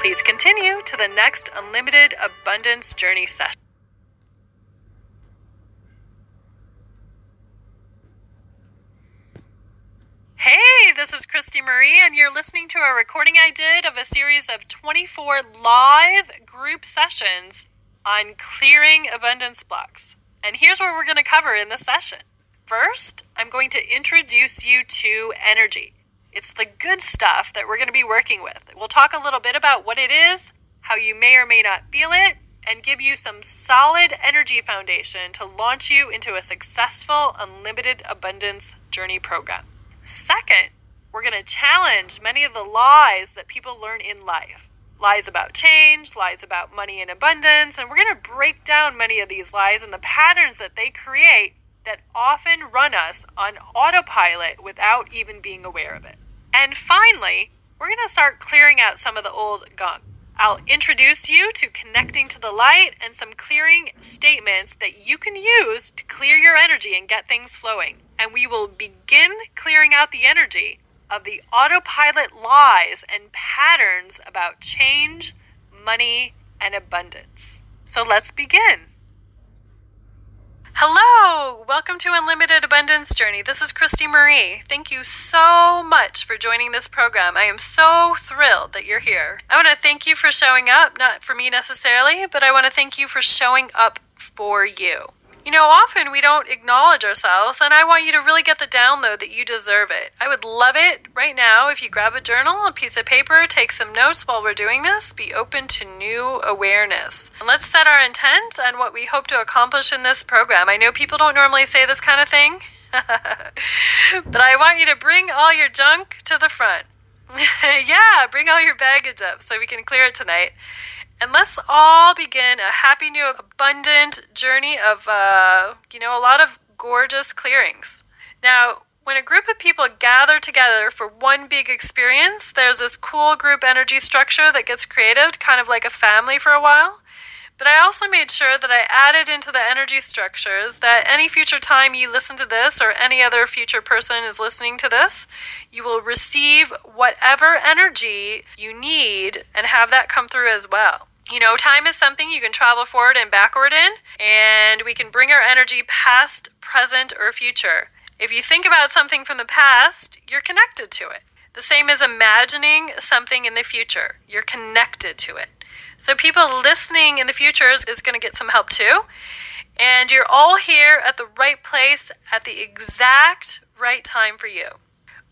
Please continue to the next Unlimited Abundance Journey session. Hey, this is Christy Marie, and you're listening to a recording I did of a series of 24 live group sessions on clearing abundance blocks. And here's what we're going to cover in this session. First, I'm going to introduce you to energy. It's the good stuff that we're going to be working with. We'll talk a little bit about what it is, how you may or may not feel it, and give you some solid energy foundation to launch you into a successful unlimited abundance journey program. Second, we're going to challenge many of the lies that people learn in life lies about change, lies about money and abundance, and we're going to break down many of these lies and the patterns that they create that often run us on autopilot without even being aware of it. And finally, we're going to start clearing out some of the old gunk. I'll introduce you to connecting to the light and some clearing statements that you can use to clear your energy and get things flowing. And we will begin clearing out the energy of the autopilot lies and patterns about change, money, and abundance. So let's begin. Hello, welcome to Unlimited Abundance Journey. This is Christy Marie. Thank you so much for joining this program. I am so thrilled that you're here. I want to thank you for showing up, not for me necessarily, but I want to thank you for showing up for you. You know, often we don't acknowledge ourselves, and I want you to really get the download that you deserve it. I would love it right now if you grab a journal, a piece of paper, take some notes while we're doing this, be open to new awareness. And let's set our intent and what we hope to accomplish in this program. I know people don't normally say this kind of thing, but I want you to bring all your junk to the front. yeah, bring all your baggage up so we can clear it tonight. And let's all begin a happy, new, abundant journey of, uh, you know, a lot of gorgeous clearings. Now, when a group of people gather together for one big experience, there's this cool group energy structure that gets created, kind of like a family for a while. But I also made sure that I added into the energy structures that any future time you listen to this or any other future person is listening to this, you will receive whatever energy you need and have that come through as well. You know, time is something you can travel forward and backward in, and we can bring our energy past, present, or future. If you think about something from the past, you're connected to it. The same as imagining something in the future, you're connected to it. So, people listening in the future is, is going to get some help too. And you're all here at the right place at the exact right time for you.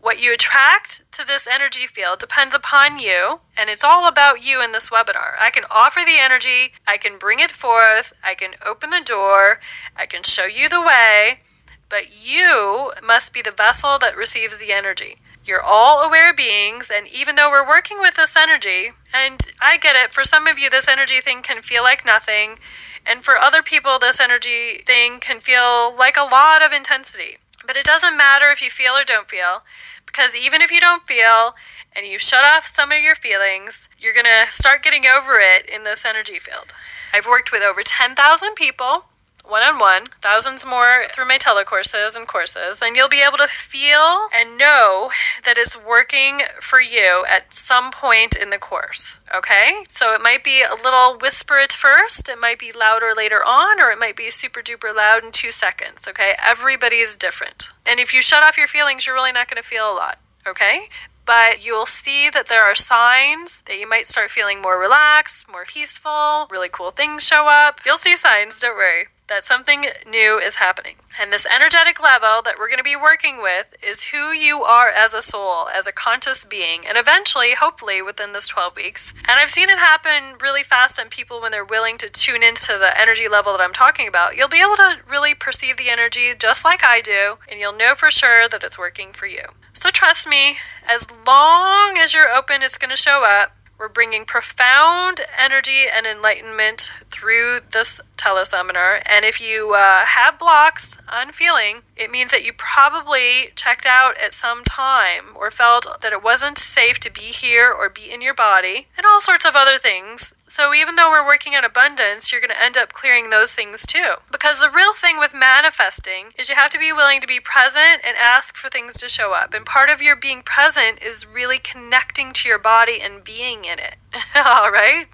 What you attract to this energy field depends upon you, and it's all about you in this webinar. I can offer the energy, I can bring it forth, I can open the door, I can show you the way, but you must be the vessel that receives the energy. You're all aware beings, and even though we're working with this energy, and I get it, for some of you, this energy thing can feel like nothing, and for other people, this energy thing can feel like a lot of intensity. But it doesn't matter if you feel or don't feel, because even if you don't feel and you shut off some of your feelings, you're going to start getting over it in this energy field. I've worked with over 10,000 people one on one, thousands more through my telecourses and courses, and you'll be able to feel and know that it's working for you at some point in the course. Okay? So it might be a little whisper at first, it might be louder later on, or it might be super duper loud in two seconds. Okay? Everybody's different. And if you shut off your feelings, you're really not going to feel a lot. Okay? but you'll see that there are signs that you might start feeling more relaxed, more peaceful, really cool things show up. You'll see signs, don't worry that something new is happening. And this energetic level that we're going to be working with is who you are as a soul, as a conscious being, and eventually, hopefully, within this 12 weeks. And I've seen it happen really fast on people when they're willing to tune into the energy level that I'm talking about. You'll be able to really perceive the energy just like I do, and you'll know for sure that it's working for you. So trust me, as long as you're open, it's going to show up. We're bringing profound energy and enlightenment through this teleseminar. And if you uh, have blocks on feeling, it means that you probably checked out at some time or felt that it wasn't safe to be here or be in your body, and all sorts of other things. So even though we're working on abundance, you're going to end up clearing those things too. Because the real thing with manifesting is you have to be willing to be present and ask for things to show up. And part of your being present is really connecting to your body and being in it. All right?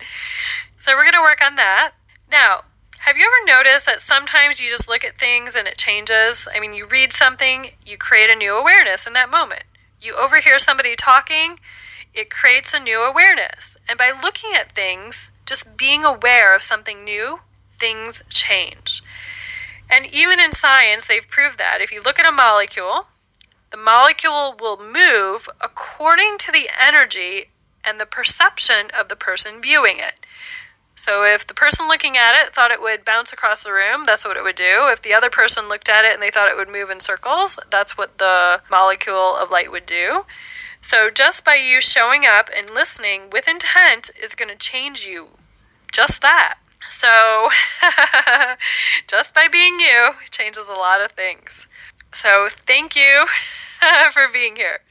So we're going to work on that. Now, have you ever noticed that sometimes you just look at things and it changes? I mean, you read something, you create a new awareness in that moment. You overhear somebody talking, it creates a new awareness. And by looking at things, just being aware of something new, things change. And even in science, they've proved that. If you look at a molecule, the molecule will move according to the energy and the perception of the person viewing it. So if the person looking at it thought it would bounce across the room, that's what it would do. If the other person looked at it and they thought it would move in circles, that's what the molecule of light would do. So just by you showing up and listening with intent is going to change you. Just that. So just by being you changes a lot of things. So thank you for being here.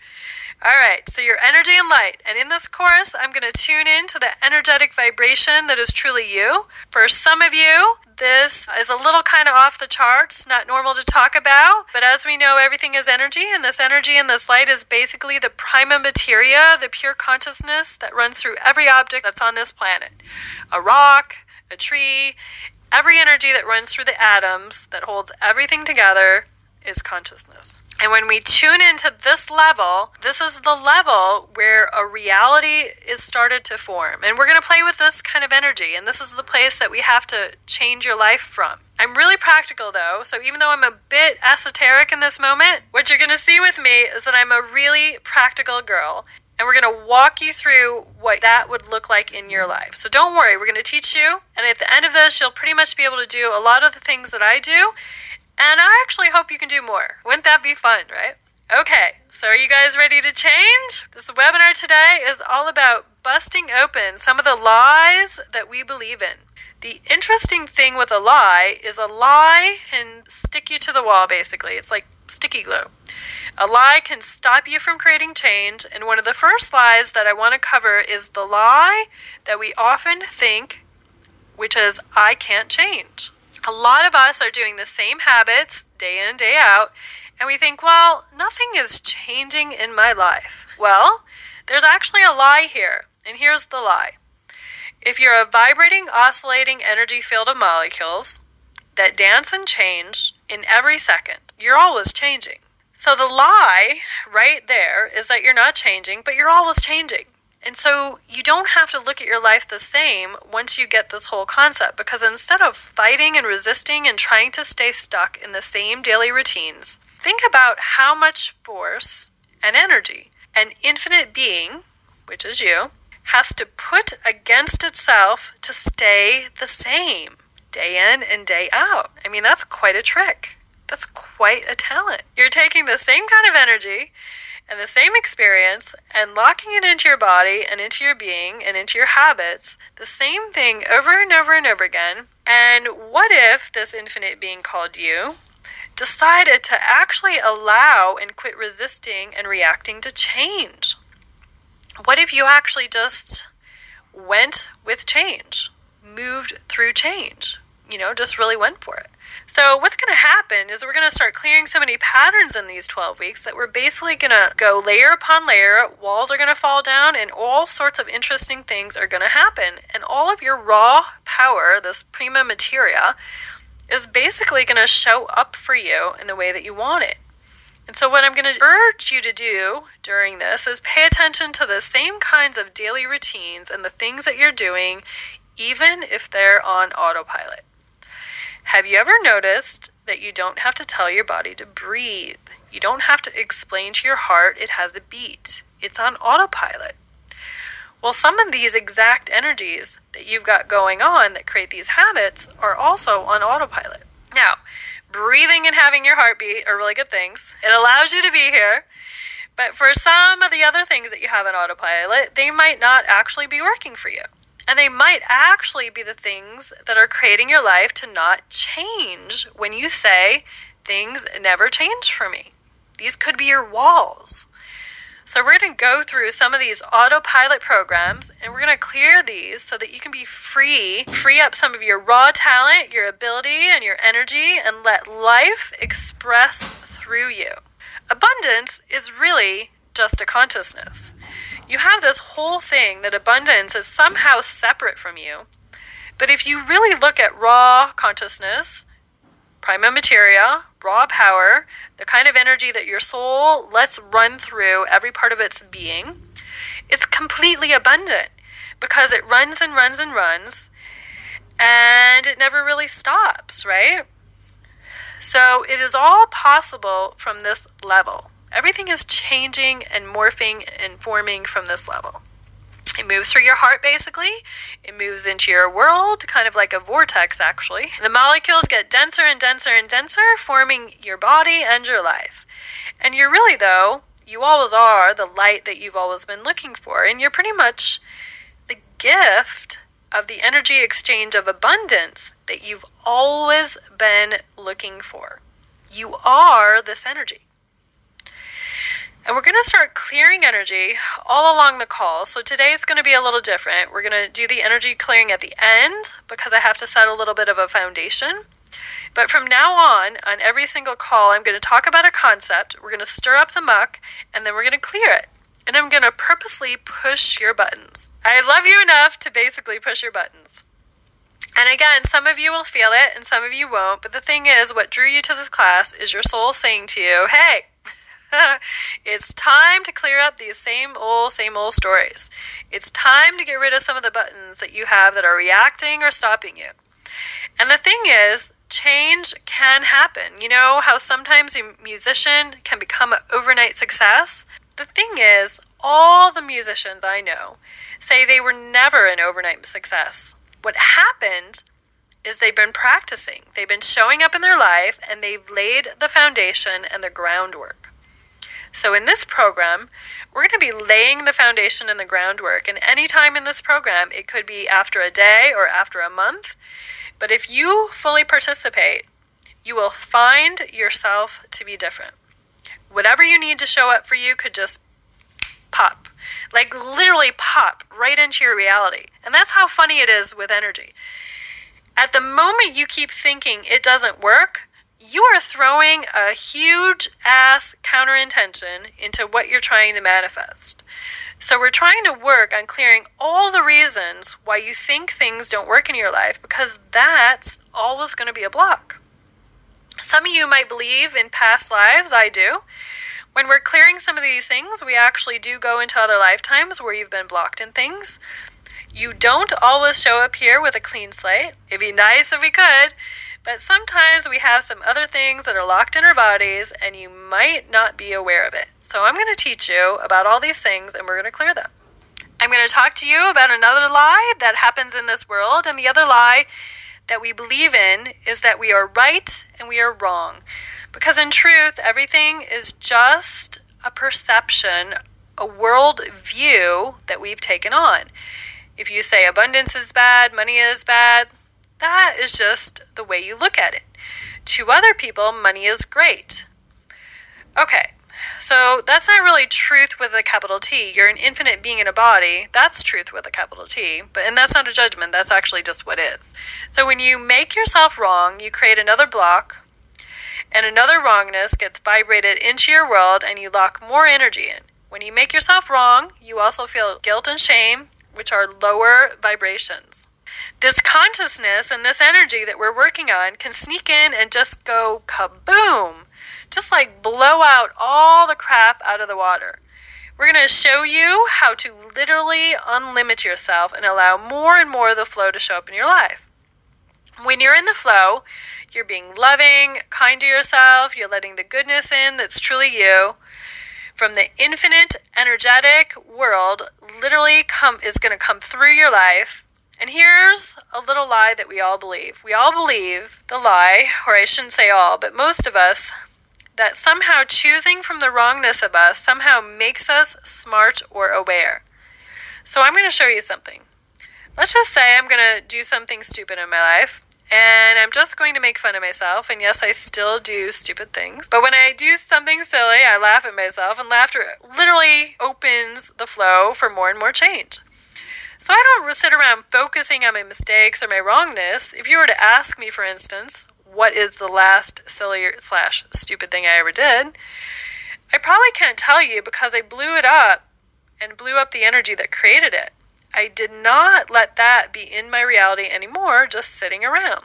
All right, so your energy and light. And in this course, I'm going to tune in to the energetic vibration that is truly you. For some of you, this is a little kind of off the charts, not normal to talk about, but as we know, everything is energy, and this energy and this light is basically the prima materia, the pure consciousness that runs through every object that's on this planet a rock, a tree, every energy that runs through the atoms that holds everything together is consciousness. And when we tune into this level, this is the level where a reality is started to form. And we're going to play with this kind of energy. And this is the place that we have to change your life from. I'm really practical though, so even though I'm a bit esoteric in this moment, what you're going to see with me is that I'm a really practical girl. And we're going to walk you through what that would look like in your life. So don't worry, we're going to teach you. And at the end of this, you'll pretty much be able to do a lot of the things that I do and I actually hope you can do more. Wouldn't that be fun, right? Okay, so are you guys ready to change? This webinar today is all about busting open some of the lies that we believe in. The interesting thing with a lie is a lie can stick you to the wall, basically. It's like sticky glue. A lie can stop you from creating change, and one of the first lies that I want to cover is the lie that we often think, which is, I can't change a lot of us are doing the same habits day in and day out, and we think, well, nothing is changing in my life. Well, there's actually a lie here, and here's the lie. If you're a vibrating, oscillating energy field of molecules that dance and change in every second, you're always changing. So the lie right there is that you're not changing, but you're always changing. And so you don't have to look at your life the same once you get this whole concept because instead of fighting and resisting and trying to stay stuck in the same daily routines, think about how much force and energy an infinite being, which is you, has to put against itself to stay the same day in and day out. I mean, that's quite a trick. That's quite a talent. You're taking the same kind of energy and the same experience and locking it into your body and into your being and into your habits, the same thing over and over and over again. And what if this infinite being called you decided to actually allow and quit resisting and reacting to change? What if you actually just went with change, moved through change, you know, just really went for it? So, what's going to happen is we're going to start clearing so many patterns in these 12 weeks that we're basically going to go layer upon layer. Walls are going to fall down, and all sorts of interesting things are going to happen. And all of your raw power, this prima materia, is basically going to show up for you in the way that you want it. And so, what I'm going to urge you to do during this is pay attention to the same kinds of daily routines and the things that you're doing, even if they're on autopilot. Have you ever noticed that you don't have to tell your body to breathe? You don't have to explain to your heart it has a beat, it's on autopilot. Well, some of these exact energies that you've got going on that create these habits are also on autopilot. Now, breathing and having your heartbeat are really good things. It allows you to be here. But for some of the other things that you have on autopilot, they might not actually be working for you. And they might actually be the things that are creating your life to not change when you say, things never change for me. These could be your walls. So, we're going to go through some of these autopilot programs and we're going to clear these so that you can be free, free up some of your raw talent, your ability, and your energy, and let life express through you. Abundance is really just a consciousness. You have this whole thing that abundance is somehow separate from you. But if you really look at raw consciousness, prima materia, raw power, the kind of energy that your soul lets run through every part of its being, it's completely abundant because it runs and runs and runs and it never really stops, right? So it is all possible from this level. Everything is changing and morphing and forming from this level. It moves through your heart, basically. It moves into your world, kind of like a vortex, actually. The molecules get denser and denser and denser, forming your body and your life. And you're really, though, you always are the light that you've always been looking for. And you're pretty much the gift of the energy exchange of abundance that you've always been looking for. You are this energy. And we're going to start clearing energy all along the call. So today is going to be a little different. We're going to do the energy clearing at the end because I have to set a little bit of a foundation. But from now on, on every single call, I'm going to talk about a concept. We're going to stir up the muck and then we're going to clear it. And I'm going to purposely push your buttons. I love you enough to basically push your buttons. And again, some of you will feel it and some of you won't. But the thing is, what drew you to this class is your soul saying to you, hey, it's time to clear up these same old, same old stories. It's time to get rid of some of the buttons that you have that are reacting or stopping you. And the thing is, change can happen. You know how sometimes a musician can become an overnight success? The thing is, all the musicians I know say they were never an overnight success. What happened is they've been practicing, they've been showing up in their life, and they've laid the foundation and the groundwork. So, in this program, we're going to be laying the foundation and the groundwork. And any time in this program, it could be after a day or after a month. But if you fully participate, you will find yourself to be different. Whatever you need to show up for you could just pop, like literally pop right into your reality. And that's how funny it is with energy. At the moment you keep thinking it doesn't work, you are throwing a huge ass counter intention into what you're trying to manifest. So, we're trying to work on clearing all the reasons why you think things don't work in your life because that's always going to be a block. Some of you might believe in past lives, I do. When we're clearing some of these things, we actually do go into other lifetimes where you've been blocked in things. You don't always show up here with a clean slate. It'd be nice if we could, but sometimes we have some other things that are locked in our bodies and you might not be aware of it. So I'm going to teach you about all these things and we're going to clear them. I'm going to talk to you about another lie that happens in this world. And the other lie that we believe in is that we are right and we are wrong. Because in truth, everything is just a perception, a world view that we've taken on. If you say abundance is bad, money is bad, that is just the way you look at it. To other people, money is great. Okay, so that's not really truth with a capital T. You're an infinite being in a body. That's truth with a capital T. But and that's not a judgment. That's actually just what is. So when you make yourself wrong, you create another block and another wrongness gets vibrated into your world and you lock more energy in. When you make yourself wrong, you also feel guilt and shame, which are lower vibrations this consciousness and this energy that we're working on can sneak in and just go kaboom, just like blow out all the crap out of the water. We're going to show you how to literally unlimit yourself and allow more and more of the flow to show up in your life. When you're in the flow, you're being loving, kind to yourself, you're letting the goodness in that's truly you. From the infinite energetic world literally come is going to come through your life and here's a little lie that we all believe. We all believe the lie, or I shouldn't say all, but most of us, that somehow choosing from the wrongness of us somehow makes us smart or aware. So I'm going to show you something. Let's just say I'm going to do something stupid in my life, and I'm just going to make fun of myself. And yes, I still do stupid things. But when I do something silly, I laugh at myself, and laughter literally opens the flow for more and more change. So I don't sit around focusing on my mistakes or my wrongness. If you were to ask me, for instance, what is the last silly slash stupid thing I ever did, I probably can't tell you because I blew it up and blew up the energy that created it. I did not let that be in my reality anymore, just sitting around.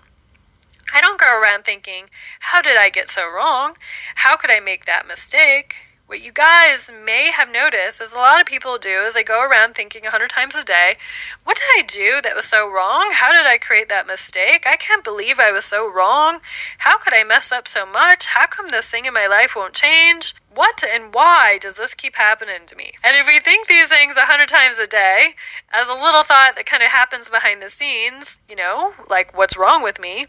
I don't go around thinking, how did I get so wrong? How could I make that mistake? What you guys may have noticed, as a lot of people do, is they go around thinking a hundred times a day, what did I do that was so wrong? How did I create that mistake? I can't believe I was so wrong. How could I mess up so much? How come this thing in my life won't change? What and why does this keep happening to me? And if we think these things a hundred times a day, as a little thought that kind of happens behind the scenes, you know, like what's wrong with me,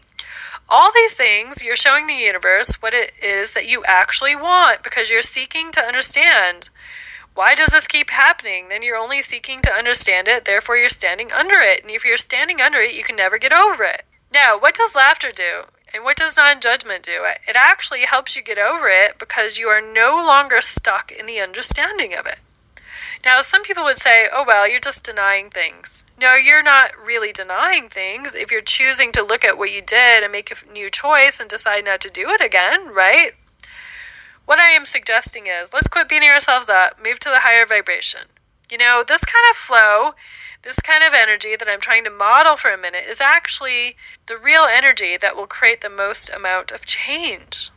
all these things, you're showing the universe what it is that you actually want because you're seeking to understand. Why does this keep happening? Then you're only seeking to understand it, therefore, you're standing under it. And if you're standing under it, you can never get over it. Now, what does laughter do? And what does non judgment do? It actually helps you get over it because you are no longer stuck in the understanding of it. Now, some people would say, oh, well, you're just denying things. No, you're not really denying things if you're choosing to look at what you did and make a new choice and decide not to do it again, right? What I am suggesting is let's quit beating ourselves up, move to the higher vibration. You know, this kind of flow, this kind of energy that I'm trying to model for a minute is actually the real energy that will create the most amount of change.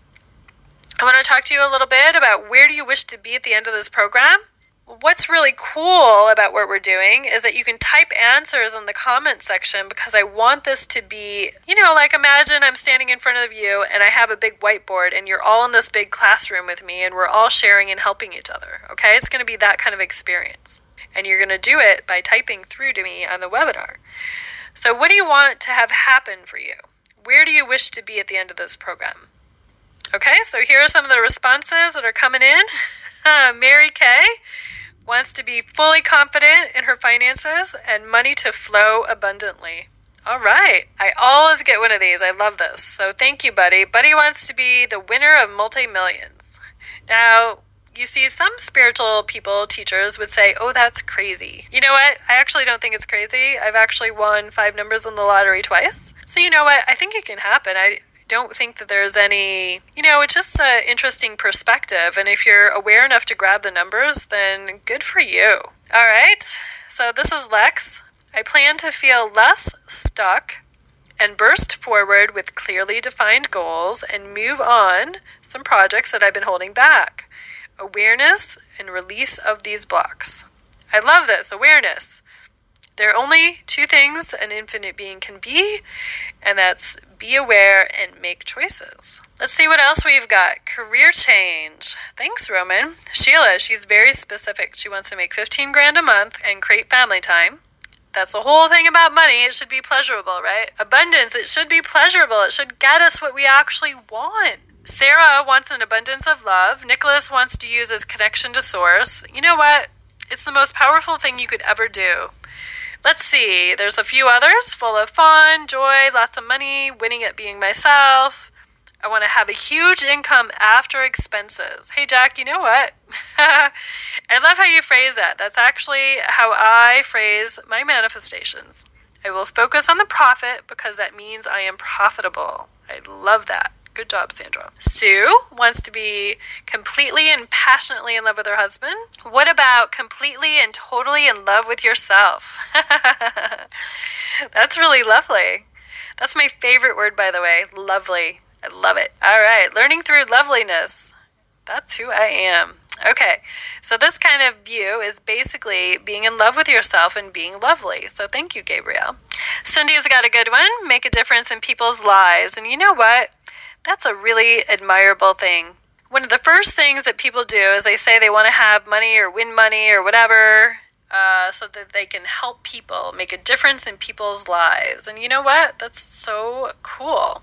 I want to talk to you a little bit about where do you wish to be at the end of this program? What's really cool about what we're doing is that you can type answers in the comment section because I want this to be, you know, like imagine I'm standing in front of you and I have a big whiteboard and you're all in this big classroom with me and we're all sharing and helping each other. Okay? It's going to be that kind of experience. And you're going to do it by typing through to me on the webinar. So, what do you want to have happen for you? Where do you wish to be at the end of this program? Okay, so here are some of the responses that are coming in. Mary Kay wants to be fully confident in her finances and money to flow abundantly. All right. I always get one of these. I love this. So thank you, Buddy. Buddy wants to be the winner of multi millions. Now, you see, some spiritual people, teachers, would say, Oh, that's crazy. You know what? I actually don't think it's crazy. I've actually won five numbers in the lottery twice. So, you know what? I think it can happen. I, don't think that there's any, you know, it's just an interesting perspective. And if you're aware enough to grab the numbers, then good for you. All right. So this is Lex. I plan to feel less stuck and burst forward with clearly defined goals and move on some projects that I've been holding back. Awareness and release of these blocks. I love this awareness. There are only two things an infinite being can be, and that's be aware and make choices. Let's see what else we've got. Career change. Thanks, Roman. Sheila, she's very specific. She wants to make 15 grand a month and create family time. That's the whole thing about money. It should be pleasurable, right? Abundance, it should be pleasurable. It should get us what we actually want. Sarah wants an abundance of love. Nicholas wants to use his connection to source. You know what? It's the most powerful thing you could ever do. Let's see, there's a few others full of fun, joy, lots of money, winning at being myself. I want to have a huge income after expenses. Hey, Jack, you know what? I love how you phrase that. That's actually how I phrase my manifestations. I will focus on the profit because that means I am profitable. I love that. Good job, Sandra. Sue wants to be completely and passionately in love with her husband. What about completely and totally in love with yourself? That's really lovely. That's my favorite word, by the way. Lovely. I love it. All right. Learning through loveliness. That's who I am. Okay, so this kind of view is basically being in love with yourself and being lovely. So thank you, Gabrielle. Cindy's got a good one make a difference in people's lives. And you know what? That's a really admirable thing. One of the first things that people do is they say they want to have money or win money or whatever uh, so that they can help people, make a difference in people's lives. And you know what? That's so cool.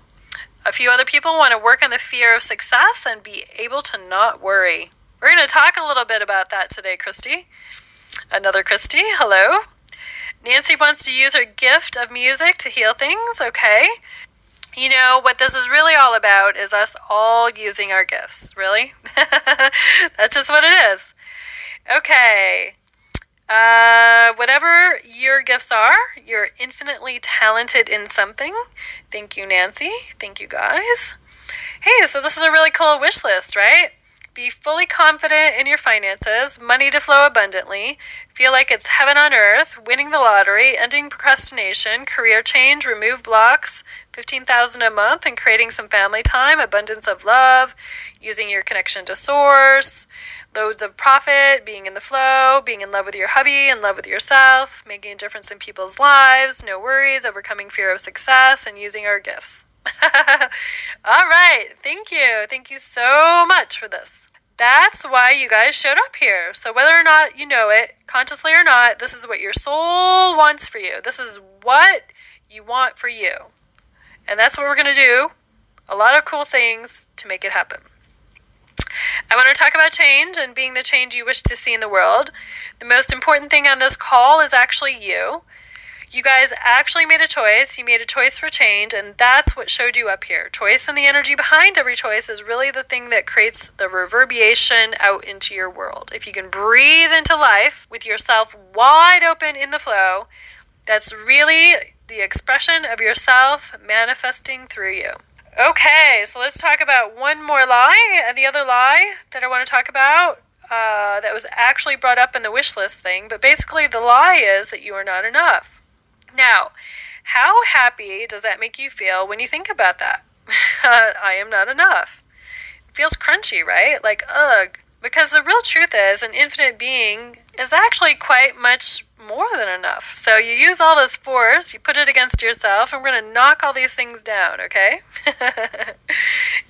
A few other people want to work on the fear of success and be able to not worry. We're going to talk a little bit about that today, Christy. Another Christy, hello. Nancy wants to use her gift of music to heal things. Okay. You know, what this is really all about is us all using our gifts. Really? That's just what it is. Okay. Uh, whatever your gifts are, you're infinitely talented in something. Thank you, Nancy. Thank you, guys. Hey, so this is a really cool wish list, right? Be fully confident in your finances, money to flow abundantly, feel like it's heaven on earth, winning the lottery, ending procrastination, career change, remove blocks, 15,000 a month and creating some family time, abundance of love, using your connection to source, loads of profit, being in the flow, being in love with your hubby, in love with yourself, making a difference in people's lives, no worries, overcoming fear of success, and using our gifts. All right. Thank you. Thank you so much for this. That's why you guys showed up here. So, whether or not you know it, consciously or not, this is what your soul wants for you. This is what you want for you. And that's what we're going to do. A lot of cool things to make it happen. I want to talk about change and being the change you wish to see in the world. The most important thing on this call is actually you. You guys actually made a choice. You made a choice for change, and that's what showed you up here. Choice and the energy behind every choice is really the thing that creates the reverberation out into your world. If you can breathe into life with yourself wide open in the flow, that's really the expression of yourself manifesting through you. Okay, so let's talk about one more lie. And the other lie that I want to talk about uh, that was actually brought up in the wish list thing, but basically the lie is that you are not enough. Now, how happy does that make you feel when you think about that? I am not enough. It feels crunchy, right? Like, ugh. Because the real truth is, an infinite being is actually quite much more than enough. So you use all this force, you put it against yourself, and we're going to knock all these things down, okay?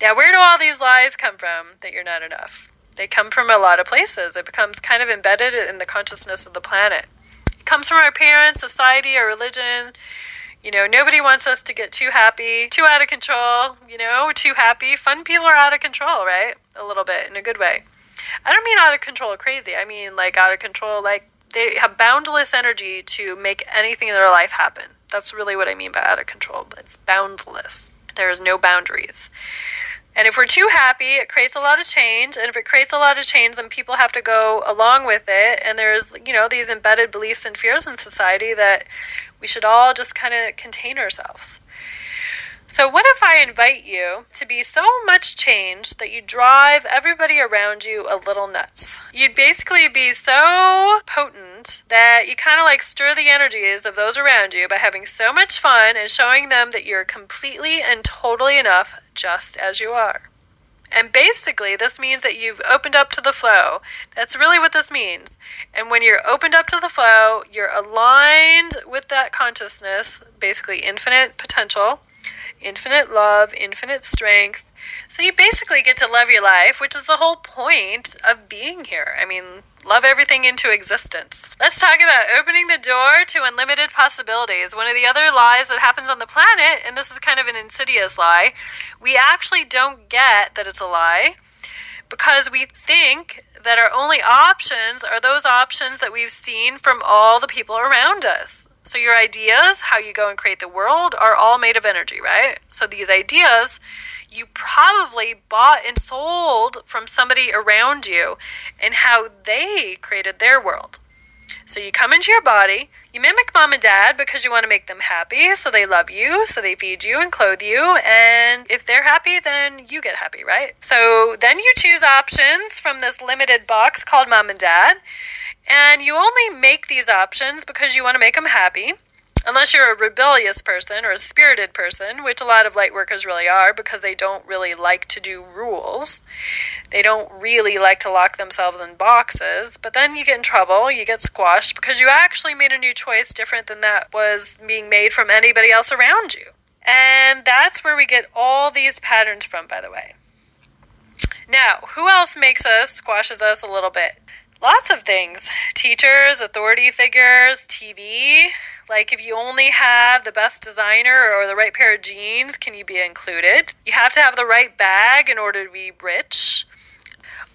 now, where do all these lies come from that you're not enough? They come from a lot of places. It becomes kind of embedded in the consciousness of the planet. Comes from our parents, society, our religion. You know, nobody wants us to get too happy, too out of control, you know, too happy. Fun people are out of control, right? A little bit, in a good way. I don't mean out of control crazy. I mean like out of control, like they have boundless energy to make anything in their life happen. That's really what I mean by out of control. It's boundless. There is no boundaries. And if we're too happy, it creates a lot of change. And if it creates a lot of change, then people have to go along with it. And there's, you know, these embedded beliefs and fears in society that we should all just kind of contain ourselves. So, what if I invite you to be so much changed that you drive everybody around you a little nuts? You'd basically be so potent that you kind of like stir the energies of those around you by having so much fun and showing them that you're completely and totally enough just as you are. And basically, this means that you've opened up to the flow. That's really what this means. And when you're opened up to the flow, you're aligned with that consciousness, basically infinite potential, infinite love, infinite strength. So you basically get to love your life, which is the whole point of being here. I mean, love everything into existence. Let's talk about opening the door to unlimited possibilities. One of the other lies that happens on the planet, and this is kind of an insidious lie, we actually don't get that it's a lie because we think that our only options are those options that we've seen from all the people around us. So, your ideas, how you go and create the world, are all made of energy, right? So, these ideas you probably bought and sold from somebody around you and how they created their world. So you come into your body, you mimic mom and dad because you want to make them happy, so they love you, so they feed you and clothe you, and if they're happy, then you get happy, right? So then you choose options from this limited box called mom and dad, and you only make these options because you want to make them happy unless you're a rebellious person or a spirited person, which a lot of light workers really are because they don't really like to do rules. They don't really like to lock themselves in boxes, but then you get in trouble, you get squashed because you actually made a new choice different than that was being made from anybody else around you. And that's where we get all these patterns from, by the way. Now, who else makes us, squashes us a little bit? Lots of things. Teachers, authority figures, TV, like, if you only have the best designer or the right pair of jeans, can you be included? You have to have the right bag in order to be rich.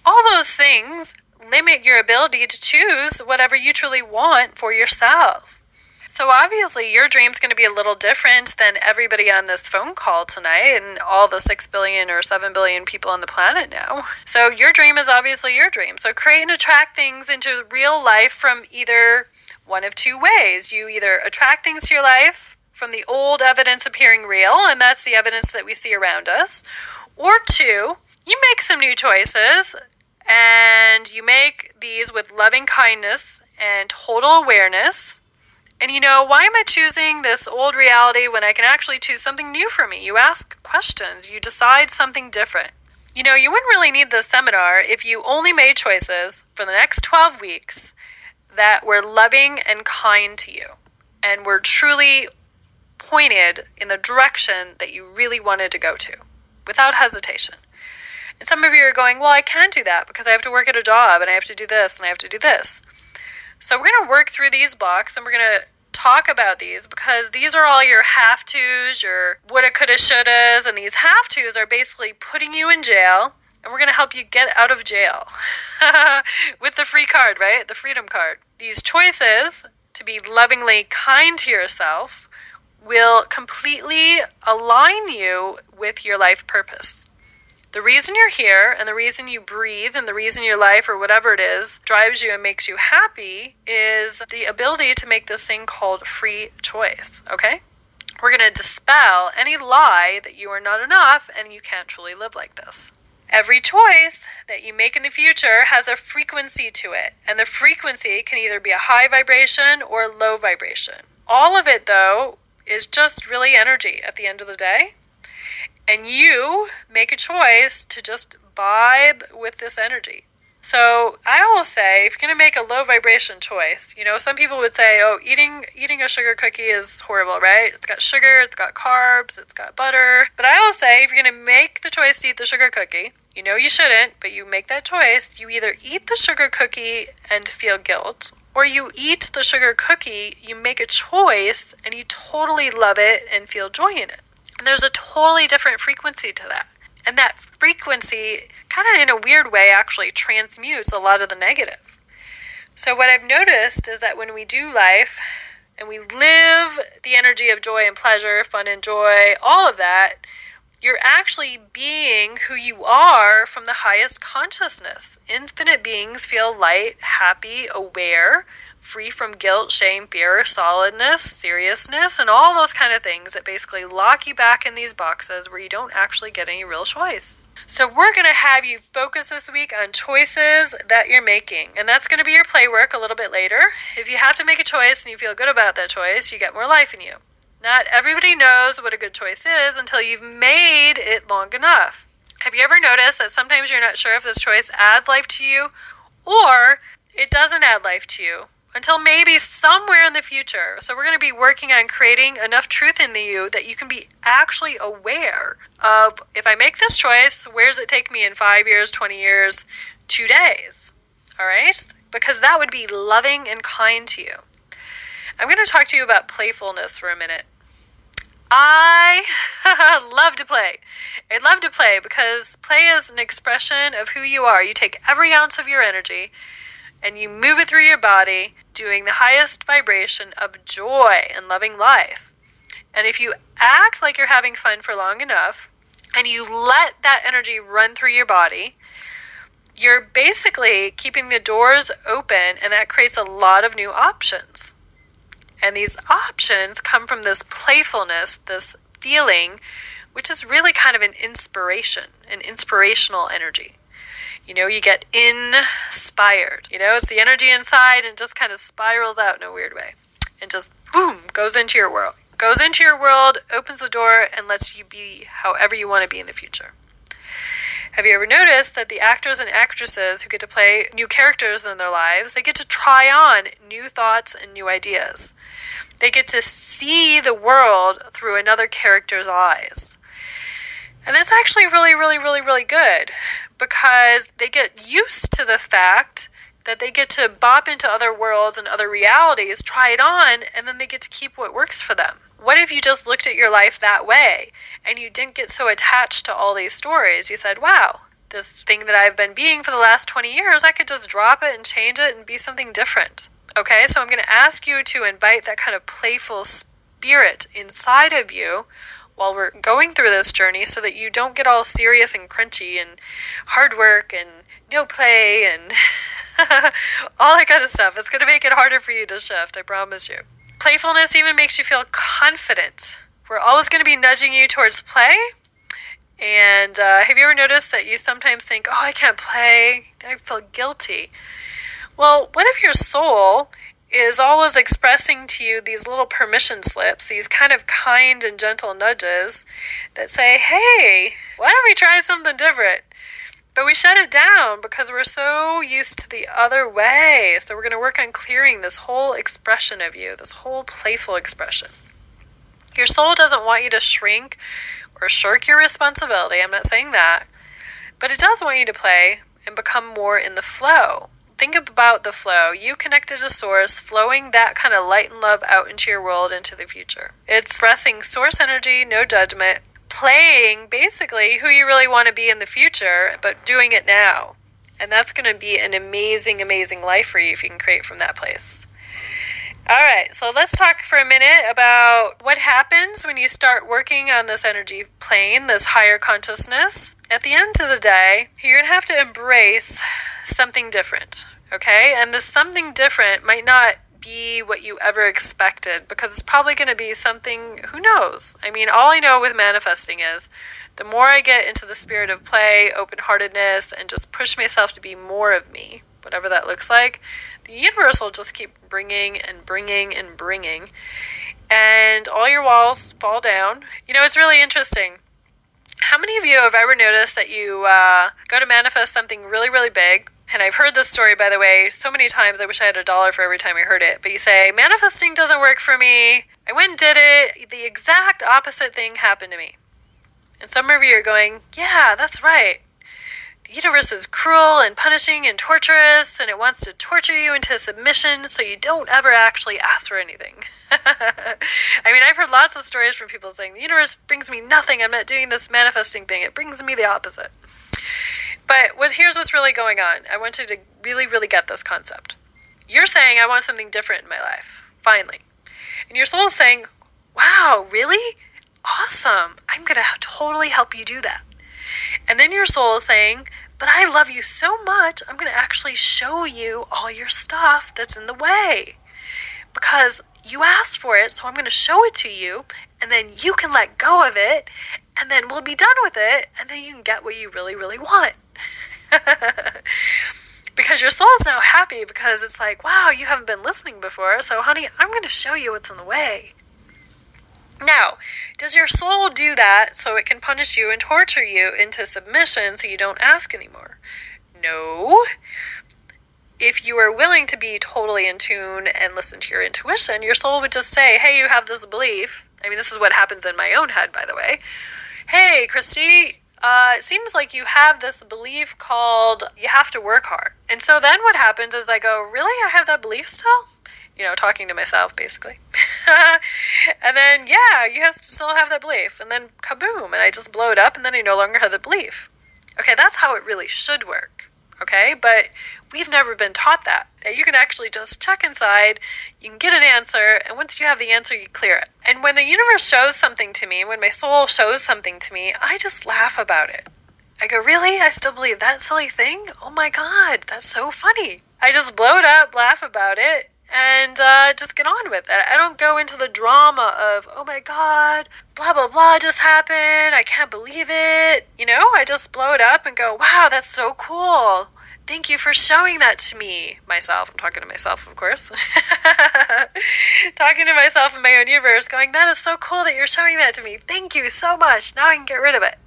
All those things limit your ability to choose whatever you truly want for yourself. So obviously, your dream's going to be a little different than everybody on this phone call tonight and all the 6 billion or 7 billion people on the planet now. So your dream is obviously your dream. So create and attract things into real life from either one of two ways. You either attract things to your life from the old evidence appearing real, and that's the evidence that we see around us, or two, you make some new choices and you make these with loving kindness and total awareness. And you know, why am I choosing this old reality when I can actually choose something new for me? You ask questions, you decide something different. You know, you wouldn't really need this seminar if you only made choices for the next 12 weeks that were loving and kind to you and were truly pointed in the direction that you really wanted to go to without hesitation. And some of you are going, well, I can't do that because I have to work at a job and I have to do this and I have to do this. So we're going to work through these blocks and we're going to talk about these because these are all your have tos, your woulda, coulda, shouldas, and these have tos are basically putting you in jail and we're going to help you get out of jail with the free card, right? The freedom card. These choices to be lovingly kind to yourself will completely align you with your life purpose. The reason you're here and the reason you breathe and the reason your life or whatever it is drives you and makes you happy is the ability to make this thing called free choice, okay? We're going to dispel any lie that you are not enough and you can't truly live like this. Every choice that you make in the future has a frequency to it, and the frequency can either be a high vibration or a low vibration. All of it, though, is just really energy at the end of the day. And you make a choice to just vibe with this energy. So I always say, if you're going to make a low vibration choice, you know, some people would say, "Oh, eating eating a sugar cookie is horrible, right? It's got sugar, it's got carbs, it's got butter." But I will say, if you're going to make the choice to eat the sugar cookie, you know you shouldn't, but you make that choice. You either eat the sugar cookie and feel guilt, or you eat the sugar cookie, you make a choice, and you totally love it and feel joy in it. And there's a totally different frequency to that. And that frequency, kind of in a weird way, actually transmutes a lot of the negative. So, what I've noticed is that when we do life and we live the energy of joy and pleasure, fun and joy, all of that, you're actually being who you are from the highest consciousness. Infinite beings feel light, happy, aware, free from guilt, shame, fear, solidness, seriousness, and all those kind of things that basically lock you back in these boxes where you don't actually get any real choice. So, we're going to have you focus this week on choices that you're making, and that's going to be your play work a little bit later. If you have to make a choice and you feel good about that choice, you get more life in you. Not everybody knows what a good choice is until you've made it long enough. Have you ever noticed that sometimes you're not sure if this choice adds life to you or it doesn't add life to you? Until maybe somewhere in the future. So, we're going to be working on creating enough truth in you that you can be actually aware of if I make this choice, where does it take me in five years, 20 years, two days? All right? Because that would be loving and kind to you. I'm going to talk to you about playfulness for a minute. I love to play. I love to play because play is an expression of who you are. You take every ounce of your energy and you move it through your body, doing the highest vibration of joy and loving life. And if you act like you're having fun for long enough and you let that energy run through your body, you're basically keeping the doors open, and that creates a lot of new options. And these options come from this playfulness, this feeling, which is really kind of an inspiration, an inspirational energy. You know, you get inspired. You know, it's the energy inside and just kind of spirals out in a weird way and just boom goes into your world. Goes into your world, opens the door, and lets you be however you want to be in the future. Have you ever noticed that the actors and actresses who get to play new characters in their lives, they get to try on new thoughts and new ideas? They get to see the world through another character's eyes. And that's actually really, really, really, really good because they get used to the fact that they get to bop into other worlds and other realities, try it on, and then they get to keep what works for them. What if you just looked at your life that way and you didn't get so attached to all these stories? You said, wow, this thing that I've been being for the last 20 years, I could just drop it and change it and be something different. Okay, so I'm going to ask you to invite that kind of playful spirit inside of you while we're going through this journey so that you don't get all serious and crunchy and hard work and no play and all that kind of stuff. It's going to make it harder for you to shift, I promise you. Playfulness even makes you feel confident. We're always going to be nudging you towards play. And uh, have you ever noticed that you sometimes think, oh, I can't play? I feel guilty. Well, what if your soul is always expressing to you these little permission slips, these kind of kind and gentle nudges that say, hey, why don't we try something different? But we shut it down because we're so used to the other way. So we're going to work on clearing this whole expression of you, this whole playful expression. Your soul doesn't want you to shrink or shirk your responsibility. I'm not saying that. But it does want you to play and become more in the flow think about the flow. You connect as a source, flowing that kind of light and love out into your world, into the future. It's expressing source energy, no judgment, playing basically who you really want to be in the future, but doing it now. And that's going to be an amazing, amazing life for you if you can create from that place. All right, so let's talk for a minute about what happens when you start working on this energy plane, this higher consciousness. At the end of the day, you're going to have to embrace something different, okay? And this something different might not be what you ever expected because it's probably going to be something, who knows? I mean, all I know with manifesting is the more I get into the spirit of play, open heartedness, and just push myself to be more of me, whatever that looks like, the universe will just keep bringing and bringing and bringing. And all your walls fall down. You know, it's really interesting. How many of you have ever noticed that you uh, go to manifest something really, really big? And I've heard this story, by the way, so many times. I wish I had a dollar for every time I heard it. But you say, manifesting doesn't work for me. I went and did it. The exact opposite thing happened to me. And some of you are going, yeah, that's right. The universe is cruel and punishing and torturous, and it wants to torture you into submission so you don't ever actually ask for anything. I mean, I've heard lots of stories from people saying, the universe brings me nothing. I'm not doing this manifesting thing. It brings me the opposite. But what, here's what's really going on. I want you to really, really get this concept. You're saying, I want something different in my life, finally. And your soul is saying, wow, really? Awesome. I'm going to totally help you do that. And then your soul is saying, but I love you so much, I'm going to actually show you all your stuff that's in the way. Because you asked for it, so I'm going to show it to you, and then you can let go of it, and then we'll be done with it, and then you can get what you really, really want. because your soul's now happy because it's like, wow, you haven't been listening before, so honey, I'm going to show you what's in the way. Now, does your soul do that so it can punish you and torture you into submission so you don't ask anymore? No. If you are willing to be totally in tune and listen to your intuition, your soul would just say, hey, you have this belief. I mean, this is what happens in my own head, by the way. Hey, Christy, uh, it seems like you have this belief called you have to work hard. And so then what happens is I go, really? I have that belief still? You know, talking to myself basically. and then, yeah, you have to still have that belief. And then kaboom, and I just blow it up, and then I no longer have the belief. Okay, that's how it really should work okay? But we've never been taught that. That you can actually just check inside, you can get an answer, and once you have the answer, you clear it. And when the universe shows something to me, when my soul shows something to me, I just laugh about it. I go, Really? I still believe that silly thing? Oh my god, that's so funny. I just blow it up, laugh about it, and uh, just get on with it. I don't go into the drama of, oh my god, blah blah blah just happened. I can't believe it. You know, I just blow it up and go, wow, that's so cool. Thank you for showing that to me. Myself, I'm talking to myself, of course. talking to myself in my own universe, going, that is so cool that you're showing that to me. Thank you so much. Now I can get rid of it.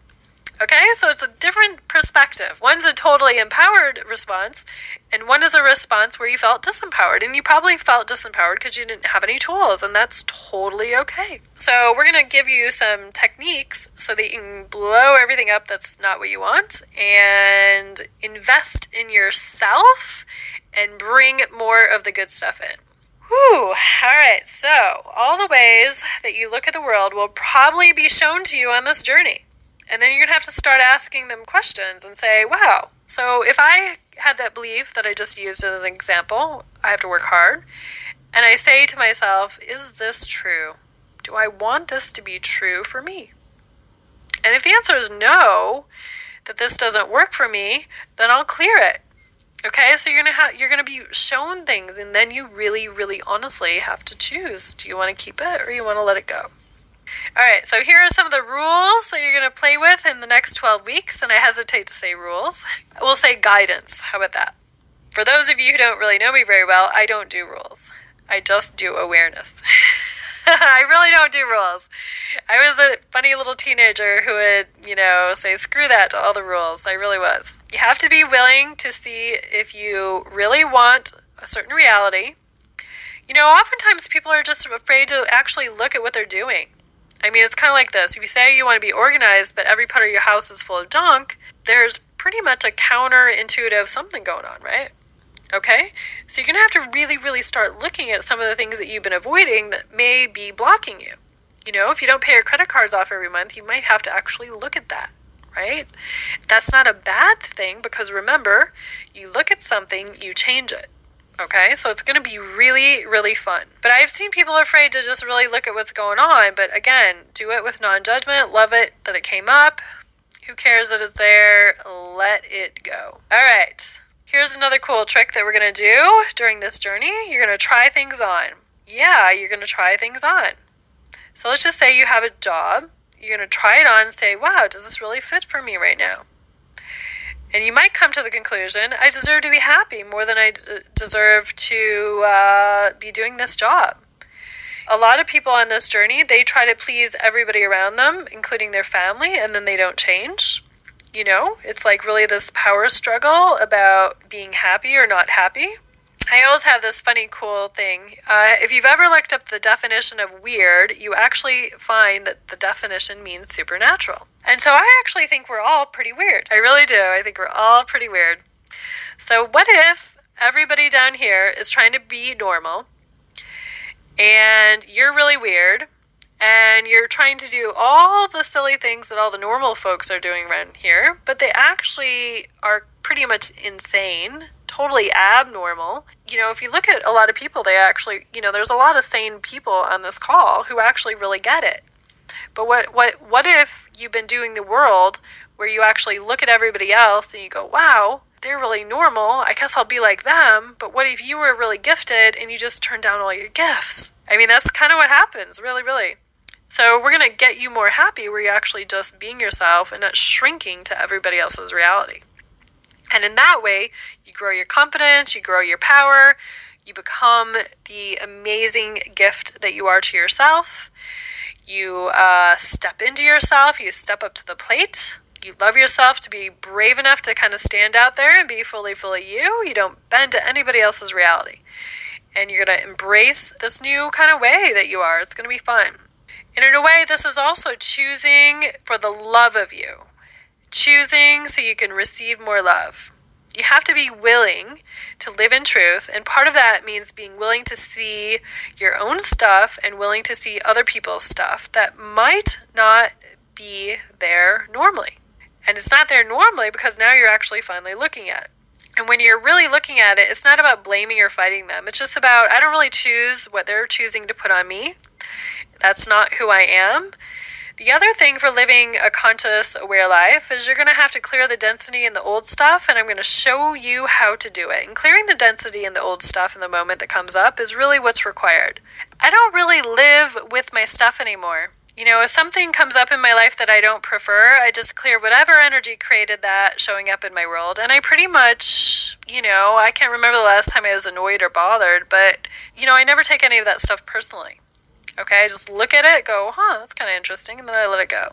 Okay, so it's a different perspective. One's a totally empowered response, and one is a response where you felt disempowered. And you probably felt disempowered because you didn't have any tools, and that's totally okay. So, we're going to give you some techniques so that you can blow everything up that's not what you want and invest in yourself and bring more of the good stuff in. Whew. All right. So, all the ways that you look at the world will probably be shown to you on this journey. And then you're going to have to start asking them questions and say, wow, so if I had that belief that I just used as an example, I have to work hard. And I say to myself, is this true? Do I want this to be true for me? And if the answer is no, that this doesn't work for me, then I'll clear it. Okay, so you're gonna have you're gonna be shown things, and then you really, really honestly have to choose: do you want to keep it or you want to let it go? All right, so here are some of the rules that you're gonna play with in the next 12 weeks, and I hesitate to say rules. We'll say guidance. How about that? For those of you who don't really know me very well, I don't do rules. I just do awareness. I really don't do rules. I was a funny little teenager who would, you know, say screw that to all the rules. I really was. You have to be willing to see if you really want a certain reality. You know, oftentimes people are just afraid to actually look at what they're doing. I mean, it's kind of like this. If you say you want to be organized, but every part of your house is full of junk, there's pretty much a counterintuitive something going on, right? Okay? So you're going to have to really, really start looking at some of the things that you've been avoiding that may be blocking you. You know, if you don't pay your credit cards off every month, you might have to actually look at that, right? That's not a bad thing because remember, you look at something, you change it. Okay, so it's going to be really, really fun. But I've seen people afraid to just really look at what's going on. But again, do it with non judgment. Love it that it came up. Who cares that it's there? Let it go. All right. Here's another cool trick that we're going to do during this journey. You're going to try things on. Yeah, you're going to try things on. So let's just say you have a job. You're going to try it on and say, wow, does this really fit for me right now? And you might come to the conclusion, I deserve to be happy more than I d- deserve to uh, be doing this job. A lot of people on this journey, they try to please everybody around them, including their family, and then they don't change. You know, it's like really this power struggle about being happy or not happy. I always have this funny, cool thing. Uh, if you've ever looked up the definition of weird, you actually find that the definition means supernatural. And so I actually think we're all pretty weird. I really do. I think we're all pretty weird. So, what if everybody down here is trying to be normal and you're really weird and you're trying to do all the silly things that all the normal folks are doing around here, but they actually are pretty much insane, totally abnormal. You know, if you look at a lot of people, they actually, you know, there's a lot of sane people on this call who actually really get it. But what what what if you've been doing the world where you actually look at everybody else and you go, "Wow, they're really normal. I guess I'll be like them." But what if you were really gifted and you just turned down all your gifts? I mean, that's kind of what happens, really, really. So we're going to get you more happy where you're actually just being yourself and not shrinking to everybody else's reality. And in that way, you grow your confidence, you grow your power, you become the amazing gift that you are to yourself. You uh, step into yourself, you step up to the plate. You love yourself to be brave enough to kind of stand out there and be fully, fully you. You don't bend to anybody else's reality. And you're going to embrace this new kind of way that you are. It's going to be fun. And in a way, this is also choosing for the love of you, choosing so you can receive more love. You have to be willing to live in truth, and part of that means being willing to see your own stuff and willing to see other people's stuff that might not be there normally. And it's not there normally because now you're actually finally looking at it. And when you're really looking at it, it's not about blaming or fighting them. It's just about, I don't really choose what they're choosing to put on me. That's not who I am. The other thing for living a conscious, aware life is you're going to have to clear the density in the old stuff, and I'm going to show you how to do it. And clearing the density in the old stuff in the moment that comes up is really what's required. I don't really live with my stuff anymore. You know, if something comes up in my life that I don't prefer, I just clear whatever energy created that showing up in my world. And I pretty much, you know, I can't remember the last time I was annoyed or bothered, but, you know, I never take any of that stuff personally. Okay, I just look at it, go, huh, that's kind of interesting, and then I let it go.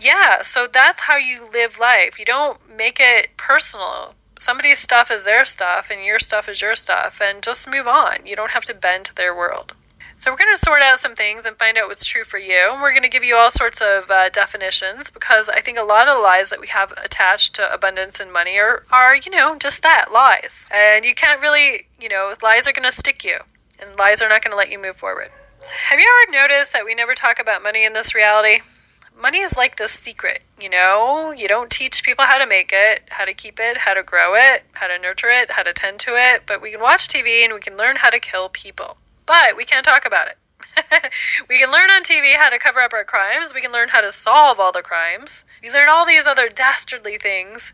Yeah, so that's how you live life. You don't make it personal. Somebody's stuff is their stuff, and your stuff is your stuff, and just move on. You don't have to bend to their world. So, we're going to sort out some things and find out what's true for you. And we're going to give you all sorts of uh, definitions because I think a lot of lies that we have attached to abundance and money are, are, you know, just that lies. And you can't really, you know, lies are going to stick you, and lies are not going to let you move forward. Have you ever noticed that we never talk about money in this reality? money is like this secret, you know? You don't teach people how to make it, how to keep it, how to grow it, how to nurture it, how to tend to it, but we can watch TV and we can learn how to kill people. But we can't talk about it. we can learn on TV how to cover up our crimes. We can learn how to solve all the crimes. We learn all these other dastardly things.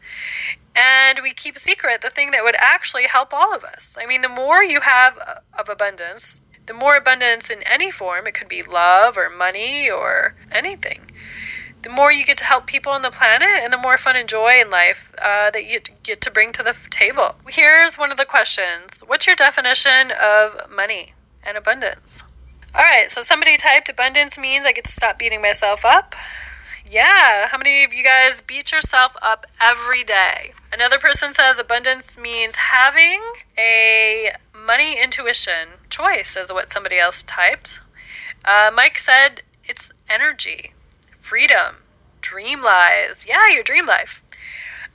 And we keep secret the thing that would actually help all of us. I mean, the more you have uh, of abundance, the more abundance in any form, it could be love or money or anything, the more you get to help people on the planet and the more fun and joy in life uh, that you get to bring to the table. Here's one of the questions What's your definition of money and abundance? All right, so somebody typed abundance means I get to stop beating myself up. Yeah, how many of you guys beat yourself up every day? Another person says abundance means having a money intuition choice, is what somebody else typed. Uh, Mike said it's energy, freedom, dream lives. Yeah, your dream life.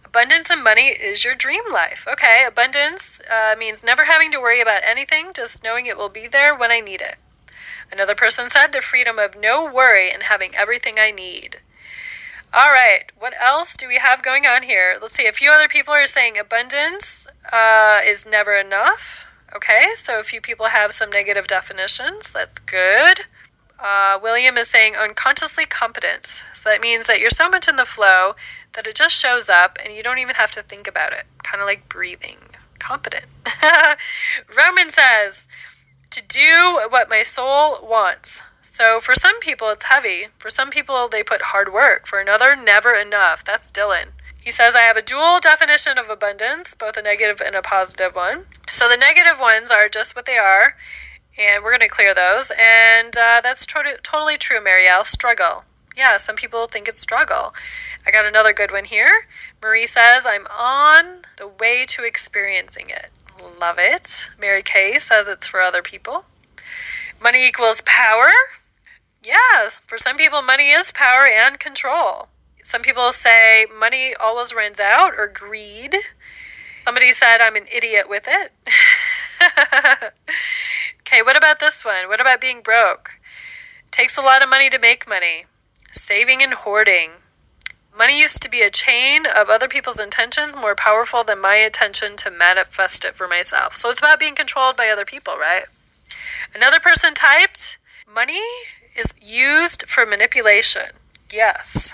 Abundance and money is your dream life. Okay, abundance uh, means never having to worry about anything, just knowing it will be there when I need it. Another person said the freedom of no worry and having everything I need. All right, what else do we have going on here? Let's see. A few other people are saying abundance uh, is never enough. Okay, so a few people have some negative definitions. That's good. Uh, William is saying unconsciously competent. So that means that you're so much in the flow that it just shows up and you don't even have to think about it. Kind of like breathing. Competent. Roman says, to do what my soul wants. So for some people, it's heavy. For some people, they put hard work. For another, never enough. That's Dylan. He says, I have a dual definition of abundance, both a negative and a positive one. So the negative ones are just what they are, and we're going to clear those. And uh, that's to- totally true, Marielle. Struggle. Yeah, some people think it's struggle. I got another good one here. Marie says, I'm on the way to experiencing it. Love it. Mary Kay says it's for other people. Money equals power. Yes, for some people, money is power and control. Some people say money always runs out or greed. Somebody said I'm an idiot with it. okay, what about this one? What about being broke? Takes a lot of money to make money. Saving and hoarding. Money used to be a chain of other people's intentions more powerful than my intention to manifest it for myself. So it's about being controlled by other people, right? Another person typed, money is used for manipulation. Yes.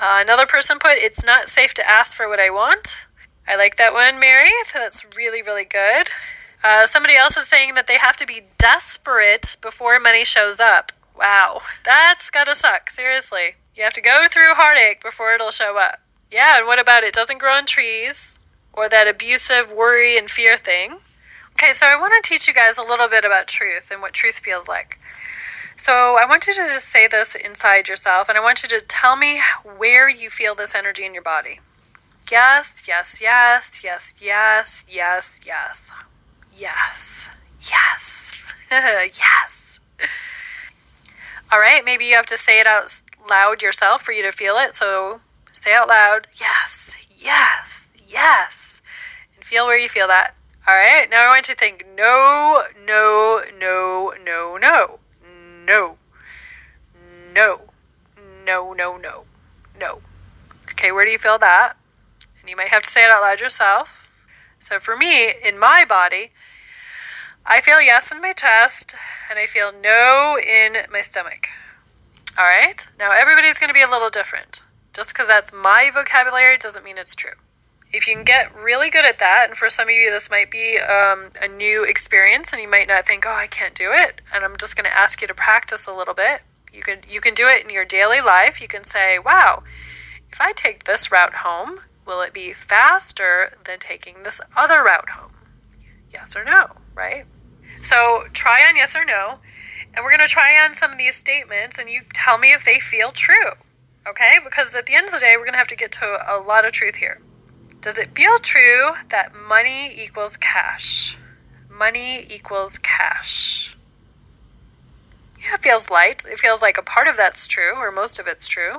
Uh, another person put, it's not safe to ask for what I want. I like that one, Mary. That's really, really good. Uh, somebody else is saying that they have to be desperate before money shows up. Wow, that's gotta suck, seriously. You have to go through heartache before it'll show up. Yeah, and what about it doesn't grow on trees or that abusive worry and fear thing? Okay, so I want to teach you guys a little bit about truth and what truth feels like. So I want you to just say this inside yourself and I want you to tell me where you feel this energy in your body. Yes, yes, yes, yes, yes, yes, yes, yes, yes, yes. All right, maybe you have to say it out loud yourself for you to feel it. So say out loud, yes, yes, yes, and feel where you feel that. All right, now I want you to think no, no, no, no, no, no, no, no, no, no, no. Okay, where do you feel that? And you might have to say it out loud yourself. So for me, in my body, I feel yes in my chest and I feel no in my stomach. All right? Now, everybody's going to be a little different. Just because that's my vocabulary doesn't mean it's true. If you can get really good at that, and for some of you, this might be um, a new experience, and you might not think, "Oh, I can't do it," and I'm just going to ask you to practice a little bit. You can you can do it in your daily life. You can say, "Wow, if I take this route home, will it be faster than taking this other route home?" Yes or no, right? So try on yes or no, and we're going to try on some of these statements, and you tell me if they feel true. Okay? Because at the end of the day, we're going to have to get to a lot of truth here. Does it feel true that money equals cash? Money equals cash. Yeah, it feels light. It feels like a part of that's true, or most of it's true.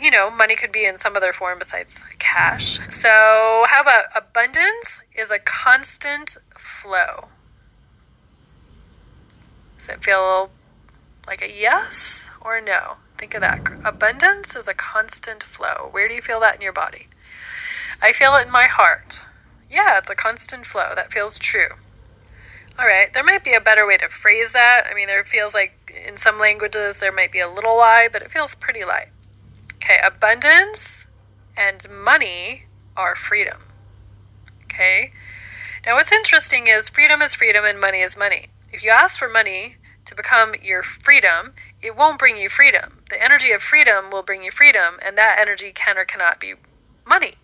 You know, money could be in some other form besides cash. So, how about abundance is a constant flow? Does it feel like a yes or no? Think of that. Abundance is a constant flow. Where do you feel that in your body? I feel it in my heart. Yeah, it's a constant flow. That feels true. All right, there might be a better way to phrase that. I mean, there feels like in some languages there might be a little lie, but it feels pretty light. Okay, abundance and money are freedom. Okay? Now, what's interesting is freedom is freedom and money is money. If you ask for money to become your freedom, it won't bring you freedom. The energy of freedom will bring you freedom, and that energy can or cannot be money.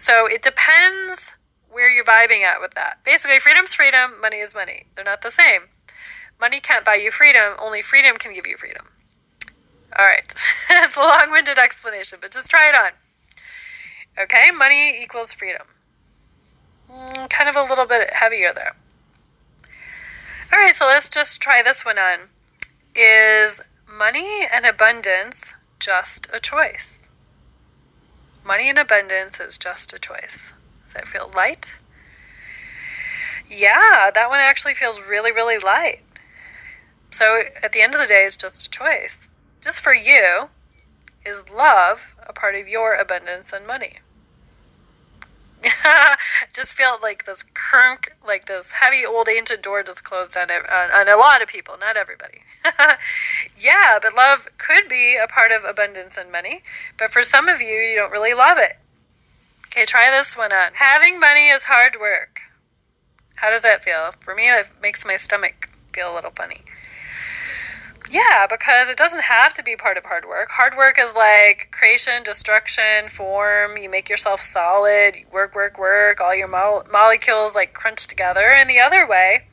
So it depends where you're vibing at with that. Basically, freedom's freedom, money is money. They're not the same. Money can't buy you freedom, only freedom can give you freedom. All right, it's a long winded explanation, but just try it on. Okay, money equals freedom. Mm, kind of a little bit heavier there. All right, so let's just try this one on. Is money and abundance just a choice? Money in abundance is just a choice. Does that feel light? Yeah, that one actually feels really, really light. So at the end of the day, it's just a choice. Just for you, is love a part of your abundance and money? just felt like this crunk, like this heavy old ancient door just closed on, on, on a lot of people, not everybody. yeah, but love could be a part of abundance and money, but for some of you, you don't really love it. Okay, try this one on. Having money is hard work. How does that feel? For me, it makes my stomach feel a little funny. Yeah, because it doesn't have to be part of hard work. Hard work is like creation, destruction, form. You make yourself solid, you work, work, work. All your mo- molecules like crunch together. And the other way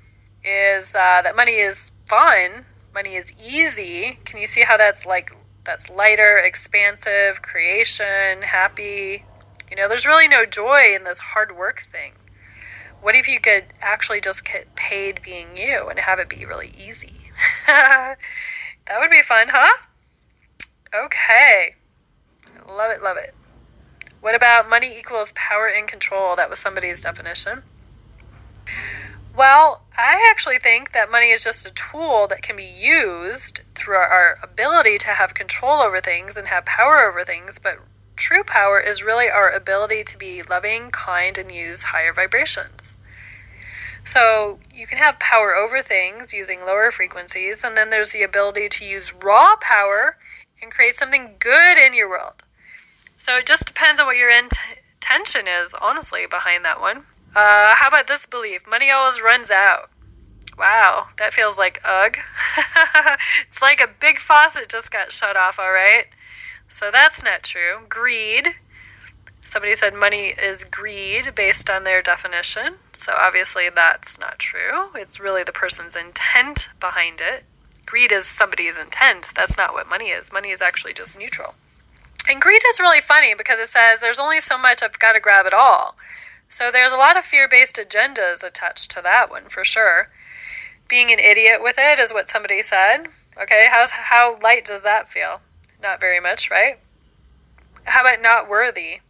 is uh, that money is fun. Money is easy. Can you see how that's like that's lighter, expansive, creation, happy? You know, there's really no joy in this hard work thing. What if you could actually just get paid being you and have it be really easy? that would be fun, huh? Okay. Love it, love it. What about money equals power and control? That was somebody's definition. Well, I actually think that money is just a tool that can be used through our ability to have control over things and have power over things, but true power is really our ability to be loving, kind, and use higher vibrations. So you can have power over things using lower frequencies, and then there's the ability to use raw power and create something good in your world. So it just depends on what your intention is, honestly, behind that one. Uh, how about this belief? Money always runs out. Wow, that feels like ugh. it's like a big faucet just got shut off, all right? So that's not true. Greed Somebody said money is greed based on their definition. So obviously that's not true. It's really the person's intent behind it. Greed is somebody's intent. That's not what money is. Money is actually just neutral. And greed is really funny because it says there's only so much I've got to grab it all. So there's a lot of fear based agendas attached to that one for sure. Being an idiot with it is what somebody said. Okay, how's how light does that feel? Not very much, right? How about not worthy?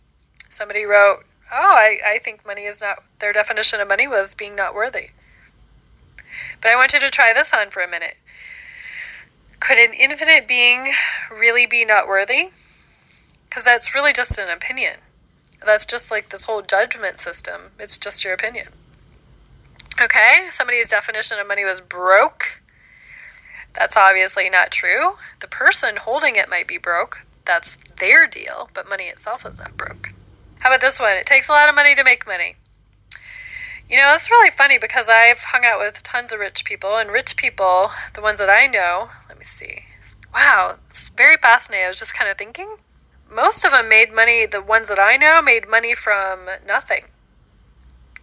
Somebody wrote, Oh, I, I think money is not, their definition of money was being not worthy. But I want you to try this on for a minute. Could an infinite being really be not worthy? Because that's really just an opinion. That's just like this whole judgment system. It's just your opinion. Okay, somebody's definition of money was broke. That's obviously not true. The person holding it might be broke. That's their deal, but money itself is not broke. How about this one? It takes a lot of money to make money. You know, it's really funny because I've hung out with tons of rich people, and rich people, the ones that I know, let me see. Wow, it's very fascinating. I was just kind of thinking. Most of them made money, the ones that I know, made money from nothing.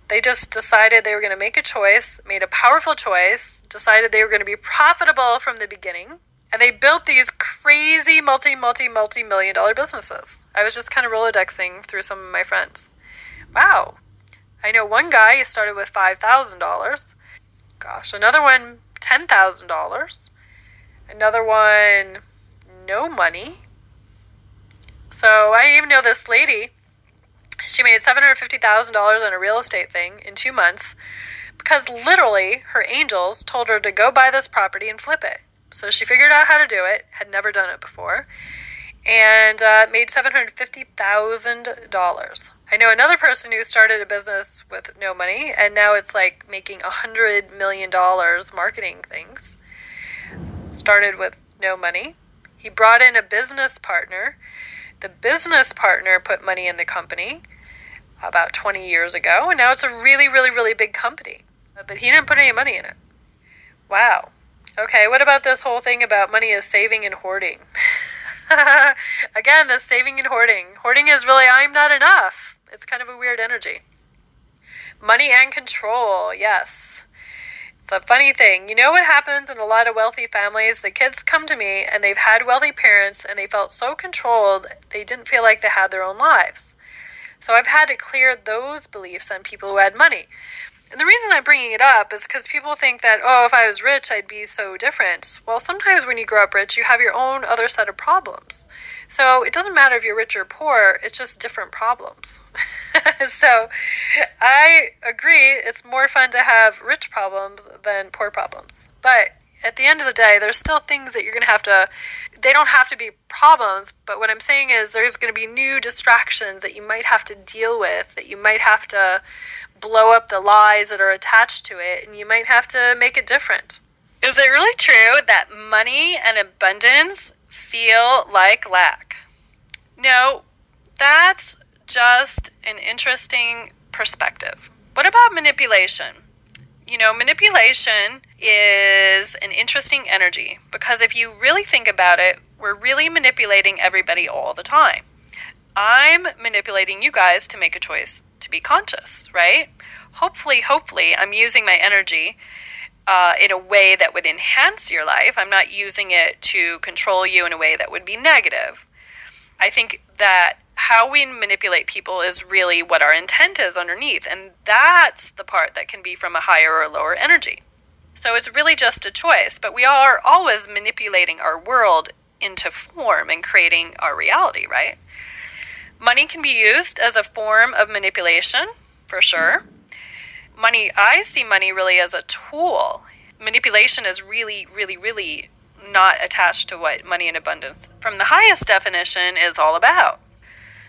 They just decided they were going to make a choice, made a powerful choice, decided they were going to be profitable from the beginning, and they built these crazy multi, multi, multi million dollar businesses. I was just kind of Rolodexing through some of my friends. Wow. I know one guy started with $5,000. Gosh, another one, $10,000. Another one, no money. So I even know this lady, she made $750,000 on a real estate thing in two months because literally her angels told her to go buy this property and flip it. So she figured out how to do it, had never done it before, and uh, made $750,000. I know another person who started a business with no money, and now it's like making $100 million marketing things. Started with no money. He brought in a business partner. The business partner put money in the company about 20 years ago, and now it's a really, really, really big company. But he didn't put any money in it. Wow. Okay, what about this whole thing about money is saving and hoarding? Again, the saving and hoarding. Hoarding is really, I'm not enough. It's kind of a weird energy. Money and control, yes. It's a funny thing. You know what happens in a lot of wealthy families? The kids come to me and they've had wealthy parents and they felt so controlled, they didn't feel like they had their own lives. So I've had to clear those beliefs on people who had money. And the reason I'm bringing it up is because people think that, oh, if I was rich, I'd be so different. Well, sometimes when you grow up rich, you have your own other set of problems. So it doesn't matter if you're rich or poor, it's just different problems. so I agree, it's more fun to have rich problems than poor problems. But at the end of the day, there's still things that you're going to have to, they don't have to be problems, but what I'm saying is there's going to be new distractions that you might have to deal with, that you might have to blow up the lies that are attached to it, and you might have to make it different. Is it really true that money and abundance feel like lack? No, that's just an interesting perspective. What about manipulation? You know, manipulation is an interesting energy because if you really think about it, we're really manipulating everybody all the time. I'm manipulating you guys to make a choice to be conscious, right? Hopefully, hopefully, I'm using my energy uh, in a way that would enhance your life. I'm not using it to control you in a way that would be negative. I think that how we manipulate people is really what our intent is underneath, and that's the part that can be from a higher or lower energy. So it's really just a choice, but we are always manipulating our world into form and creating our reality, right? Money can be used as a form of manipulation, for sure. Money, I see money really as a tool. Manipulation is really, really, really not attached to what money in abundance, from the highest definition, is all about.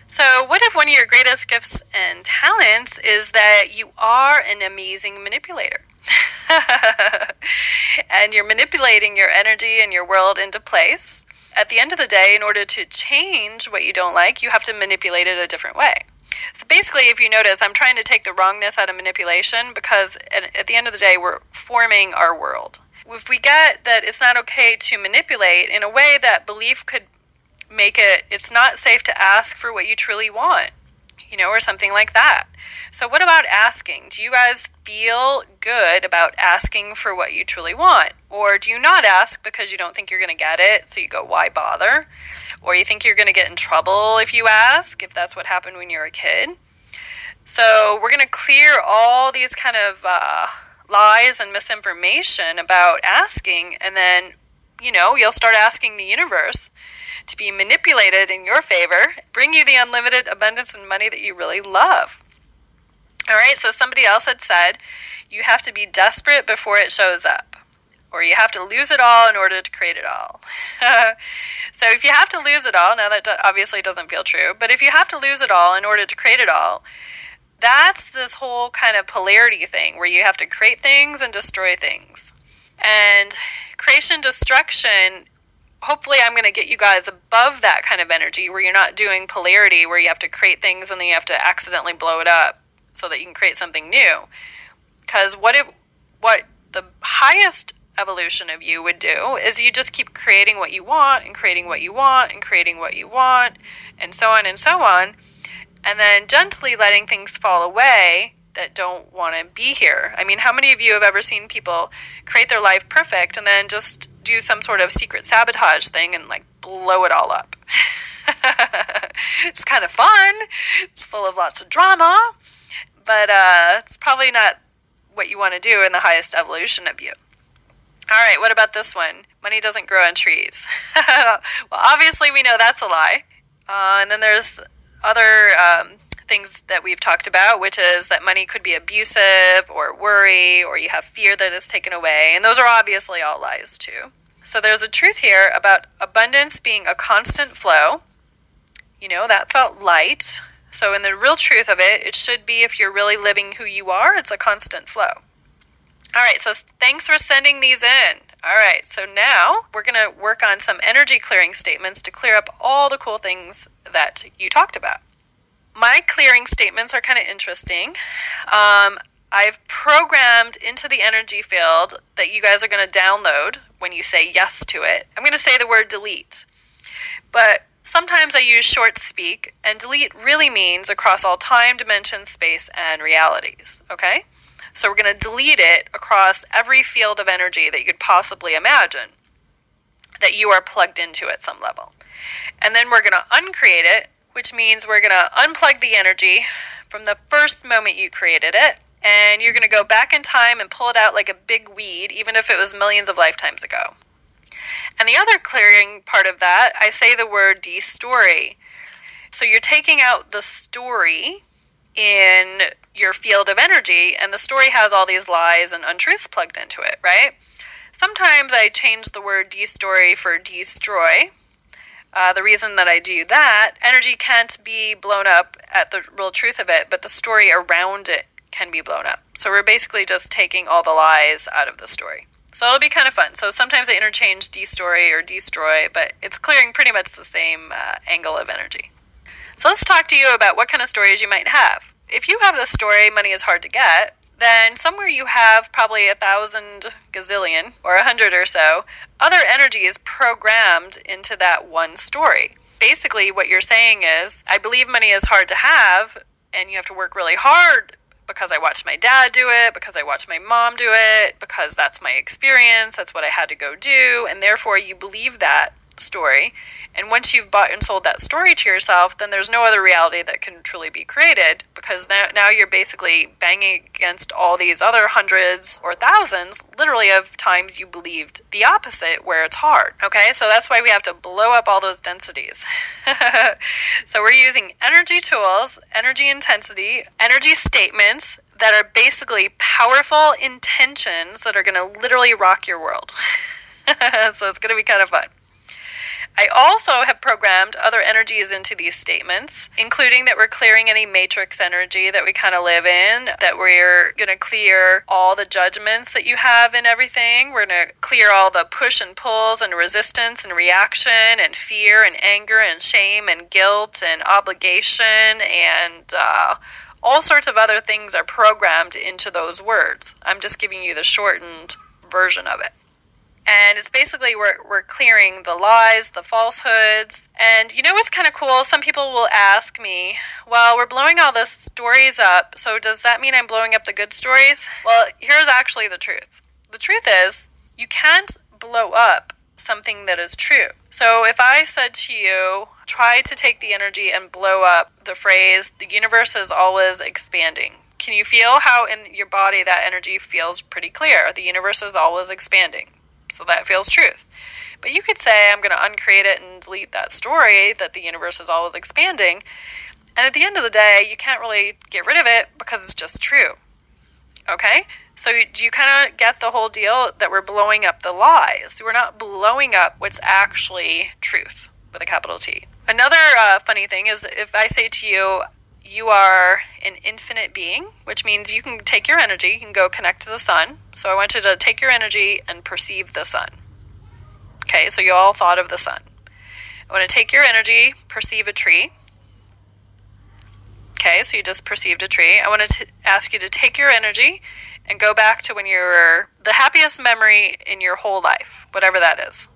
So, what if one of your greatest gifts and talents is that you are an amazing manipulator? and you're manipulating your energy and your world into place at the end of the day, in order to change what you don't like, you have to manipulate it a different way. So basically, if you notice, I'm trying to take the wrongness out of manipulation because at, the end of the day, we're forming our world. If we get that it's not okay to manipulate in a way that belief could make it, it's not safe to ask for what you truly want you know, or something like that. So, what about asking? Do you guys feel good about asking for what you truly want? Or do you not ask because you don't think you're going to get it? So you go, why bother? Or you think you're going to get in trouble if you ask, if that's what happened when you were a kid. So, we're going to clear all these kind of uh, lies and misinformation about asking, and then, you know, you'll start asking the universe to be manipulated in your favor, bring you the unlimited abundance and money that you really love. All right, so somebody else had said you have to be desperate before it shows up, or you have to lose it all in order to create it all. so if you have to lose it all, now that obviously doesn't feel true, but if you have to lose it all in order to create it all, that's this whole kind of polarity thing where you have to create things and destroy things. And creation destruction hopefully I'm going to get you guys above that kind of energy where you're not doing polarity where you have to create things and then you have to accidentally blow it up so that you can create something new. Cuz what if what the highest evolution of you would do is you just keep creating what you want and creating what you want and creating what you want and so on and so on and then gently letting things fall away that don't want to be here. I mean, how many of you have ever seen people create their life perfect and then just do some sort of secret sabotage thing and like blow it all up? it's kind of fun. It's full of lots of drama, but uh, it's probably not what you want to do in the highest evolution of you. All right, what about this one? Money doesn't grow on trees. well, obviously, we know that's a lie. Uh, and then there's other um, things that we've talked about, which is that money could be abusive or worry, or you have fear that it's taken away. And those are obviously all lies, too. So there's a truth here about abundance being a constant flow. You know, that felt light. So, in the real truth of it, it should be if you're really living who you are, it's a constant flow. All right, so thanks for sending these in. All right, so now we're going to work on some energy clearing statements to clear up all the cool things that you talked about. My clearing statements are kind of interesting. Um, I've programmed into the energy field that you guys are going to download when you say yes to it. I'm going to say the word delete. But sometimes I use short speak, and delete really means across all time, dimension, space, and realities. Okay? So we're going to delete it across every field of energy that you could possibly imagine that you are plugged into at some level. And then we're going to uncreate it, which means we're going to unplug the energy from the first moment you created it. And you're going to go back in time and pull it out like a big weed, even if it was millions of lifetimes ago. And the other clearing part of that, I say the word de story. So you're taking out the story in your field of energy, and the story has all these lies and untruths plugged into it, right? Sometimes I change the word de-story for destroy. Uh, the reason that I do that, energy can't be blown up at the real truth of it, but the story around it can be blown up. So we're basically just taking all the lies out of the story. So it'll be kind of fun. So sometimes I interchange de-story or destroy, but it's clearing pretty much the same uh, angle of energy. So let's talk to you about what kind of stories you might have. If you have the story, money is hard to get, then somewhere you have probably a thousand gazillion or a hundred or so other energy is programmed into that one story. Basically, what you're saying is, I believe money is hard to have, and you have to work really hard because I watched my dad do it, because I watched my mom do it, because that's my experience, that's what I had to go do, and therefore you believe that story. And once you've bought and sold that story to yourself, then there's no other reality that can truly be created because now, now you're basically banging against all these other hundreds or thousands, literally, of times you believed the opposite where it's hard. Okay, so that's why we have to blow up all those densities. so we're using energy tools, energy intensity, energy statements that are basically powerful intentions that are going to literally rock your world. so it's going to be kind of fun. I also have programmed other energies into these statements, including that we're clearing any matrix energy that we kind of live in, that we're going to clear all the judgments that you have in everything. We're going to clear all the push and pulls and resistance and reaction and fear and anger and shame and guilt and obligation and uh, all sorts of other things are programmed into those words. I'm just giving you the shortened version of it. And it's basically we're, we're clearing the lies, the falsehoods. And you know what's kind of cool? Some people will ask me, well, we're blowing all the stories up, so does that mean I'm blowing up the good stories? Well, here's actually the truth the truth is, you can't blow up something that is true. So if I said to you, try to take the energy and blow up the phrase, the universe is always expanding. Can you feel how in your body that energy feels pretty clear? The universe is always expanding. So that feels truth. But you could say, I'm going to uncreate it and delete that story that the universe is always expanding. And at the end of the day, you can't really get rid of it because it's just true. Okay? So do you kind of get the whole deal that we're blowing up the lies? We're not blowing up what's actually truth with a capital T. Another uh, funny thing is if I say to you, you are an infinite being, which means you can take your energy, you can go connect to the sun. So I want you to take your energy and perceive the sun. Okay, so you all thought of the sun. I want to take your energy, perceive a tree. Okay, so you just perceived a tree. I want to ask you to take your energy and go back to when you were the happiest memory in your whole life, whatever that is.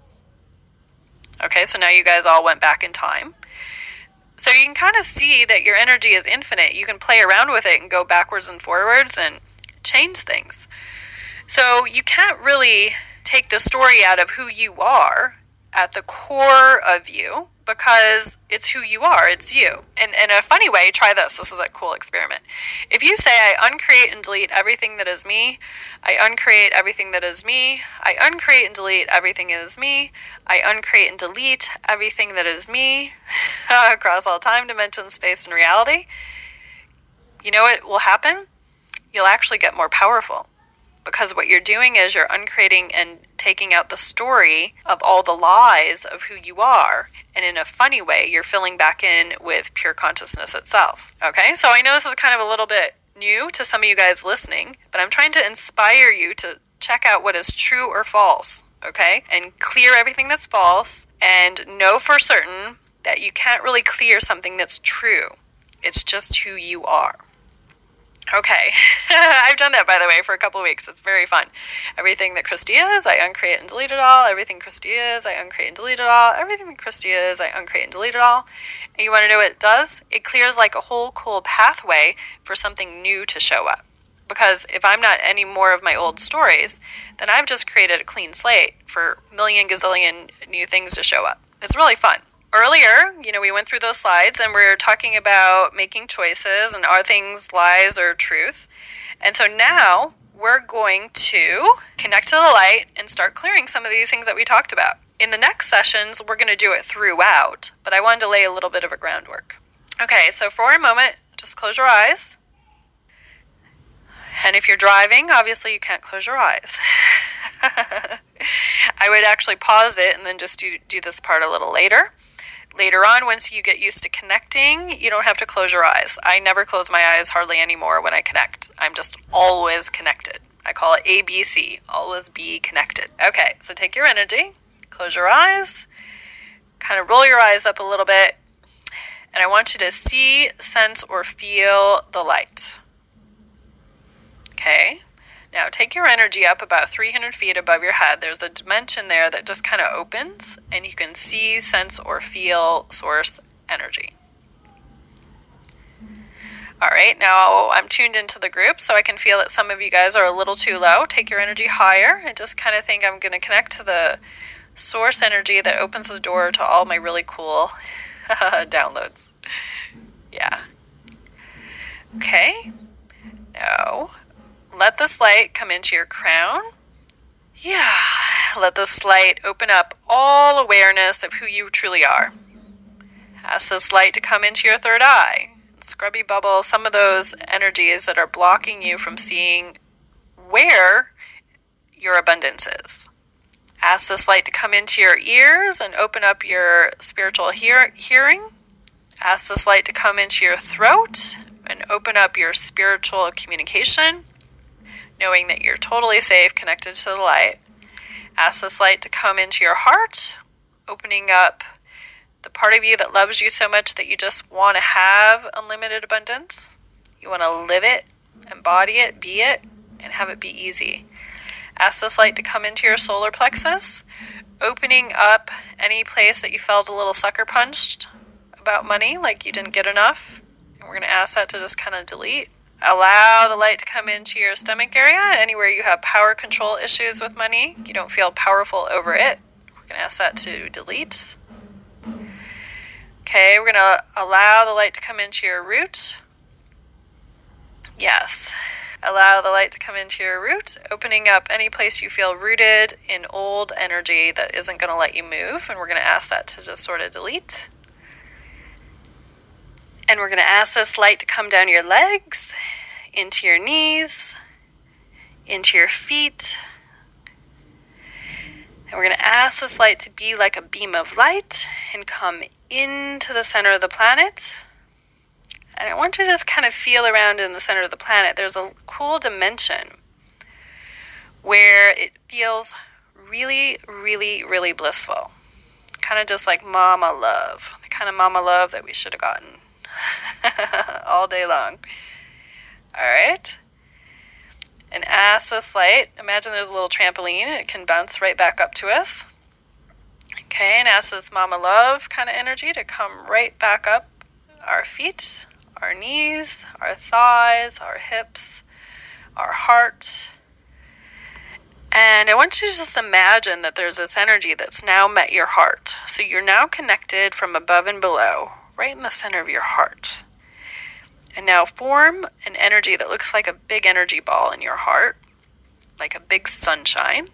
Okay, so now you guys all went back in time. So you can kind of see that your energy is infinite. You can play around with it and go backwards and forwards and change things. So you can't really take the story out of who you are at the core of you because it's who you are, it's you. And in a funny way, try this. This is a cool experiment. If you say, I uncreate and delete everything that is me, I uncreate everything that is me, I uncreate and delete everything that is me, I uncreate and delete everything that is me across all time, dimension, space, and reality, you know what will happen? You'll actually get more powerful because what you're doing is you're uncreating and taking out the story of all the lies of who you are. And in a funny way, you're filling back in with pure consciousness itself. Okay, so I know this is kind of a little bit new to some of you guys listening, but I'm trying to inspire you to check out what is true or false. Okay, and clear everything that's false and know for certain that you can't really clear something that's true. It's just who you are. Okay, I've done that by the way for a couple weeks. It's very fun. Everything that Christy is, I uncreate and delete it all. Everything Christy is, I uncreate and delete it all. Everything that Christy is, I uncreate and delete it all. And you want to know what it does? It clears like a whole cool pathway for something new to show up. Because if I'm not any more of my old stories, then I've just created a clean slate for million gazillion new things to show up. It's really fun earlier, you know, we went through those slides and we are talking about making choices and are things lies or truth. And so now we're going to connect to the light and start clearing some of these things that we talked about. In the next sessions, we're going to do it throughout, but I wanted to lay a little bit of a groundwork. Okay, so for a moment, just close your eyes. And if you're driving, obviously you can't close your eyes. I would actually pause it and then just do, do this part a little later later on, once you get used to connecting, you don't have to close your eyes. I never close my eyes hardly anymore when I connect. I'm just always connected. I call it ABC, always be connected. Okay, so take your energy, close your eyes, kind of roll your eyes up a little bit, and I want you to see, sense, or feel the light. Okay, now take your energy up about 300 feet above your head. There's a dimension there that just kind of opens, and you can see, sense, or feel source energy. All right, now I'm tuned into the group, so I can feel that some of you guys are a little too low. Take your energy higher and just kind of think I'm going to connect to the source energy that opens the door to all my really cool downloads. Yeah. Okay. Now let this light come into your crown. Yeah, let this light open up all awareness of who you truly are. Ask this light to come into your third eye. Scrubby bubble some of those energies that are blocking you from seeing where your abundance is. Ask this light to come into your ears and open up your spiritual hear- hearing. Ask this light to come into your throat and open up your spiritual communication knowing that you're totally safe, connected to the light. Ask this light to come into your heart, opening up the part of you that loves you so much that you just want to have unlimited abundance. You want to live it, embody it, be it, and have it be easy. Ask this light to come into your solar plexus, opening up any place that you felt a little sucker punched about money, like you didn't get enough. And we're going to ask that to just kind of delete. Allow the light to come into your stomach area. Anywhere you have power control issues with money, you don't feel powerful over it. We're going to ask that to delete. Okay, we're going to allow the light to come into your root. Yes. Allow the light to come into your root, opening up any place you feel rooted in old energy that isn't going to let you move. And we're going to ask that to just sort of delete. And we're going to ask this light to come down your legs, into your knees, into your feet. And we're going to ask this light to be like a beam of light and come into the center of the planet. And I want you to just kind of feel around in the center of the planet. There's a cool dimension where it feels really, really, really blissful. Kind of just like mama love, the kind of mama love that we should have gotten all day long. All right. An this light, imagine there's a little trampoline. It can bounce right back up to us. Okay, and ask this mama love kind of energy to come right back up our feet, our knees, our thighs, our hips, our heart. And I want you to just imagine that there's this energy that's now met your heart. So you're now connected from above and below right in the center of your heart. And now form an energy that looks like a big energy ball in your heart, like a big sunshine,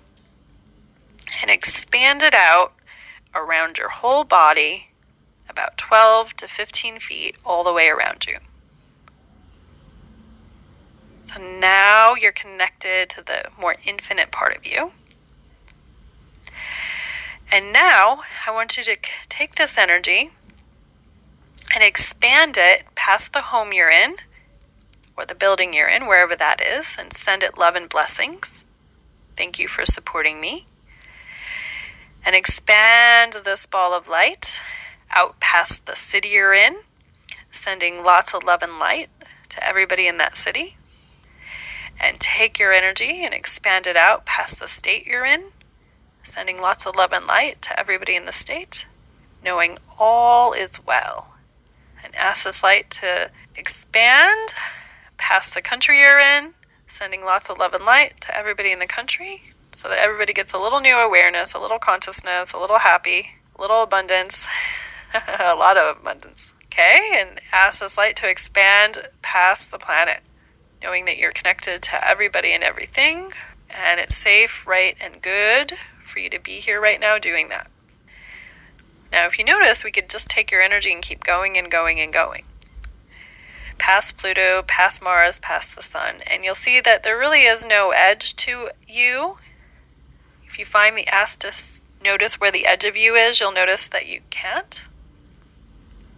and expand it out around your whole body about 12 to 15 feet all the way around you. So now you're connected to the more infinite part of you. And now I want you to take this energy and expand it past the home you're in or the building you're in, wherever that is, and send it love and blessings. Thank you for supporting me. And expand this ball of light out past the city you're in, sending lots of love and light to everybody in that city. And take your energy and expand it out past the state you're in, sending lots of love and light to everybody in the state, knowing all is well. And ask this light to expand past the country you're in, sending lots of love and light to everybody in the country so that everybody gets a little new awareness, a little consciousness, a little happy, a little abundance, a lot of abundance. Okay? And ask this light to expand past the planet, knowing that you're connected to everybody and everything, and it's safe, right, and good for you to be here right now doing that. Now, if you notice, we could just take your energy and keep going and going and going past Pluto, past Mars, past the Sun, and you'll see that there really is no edge to you. If you find the to notice where the edge of you is, you'll notice that you can't.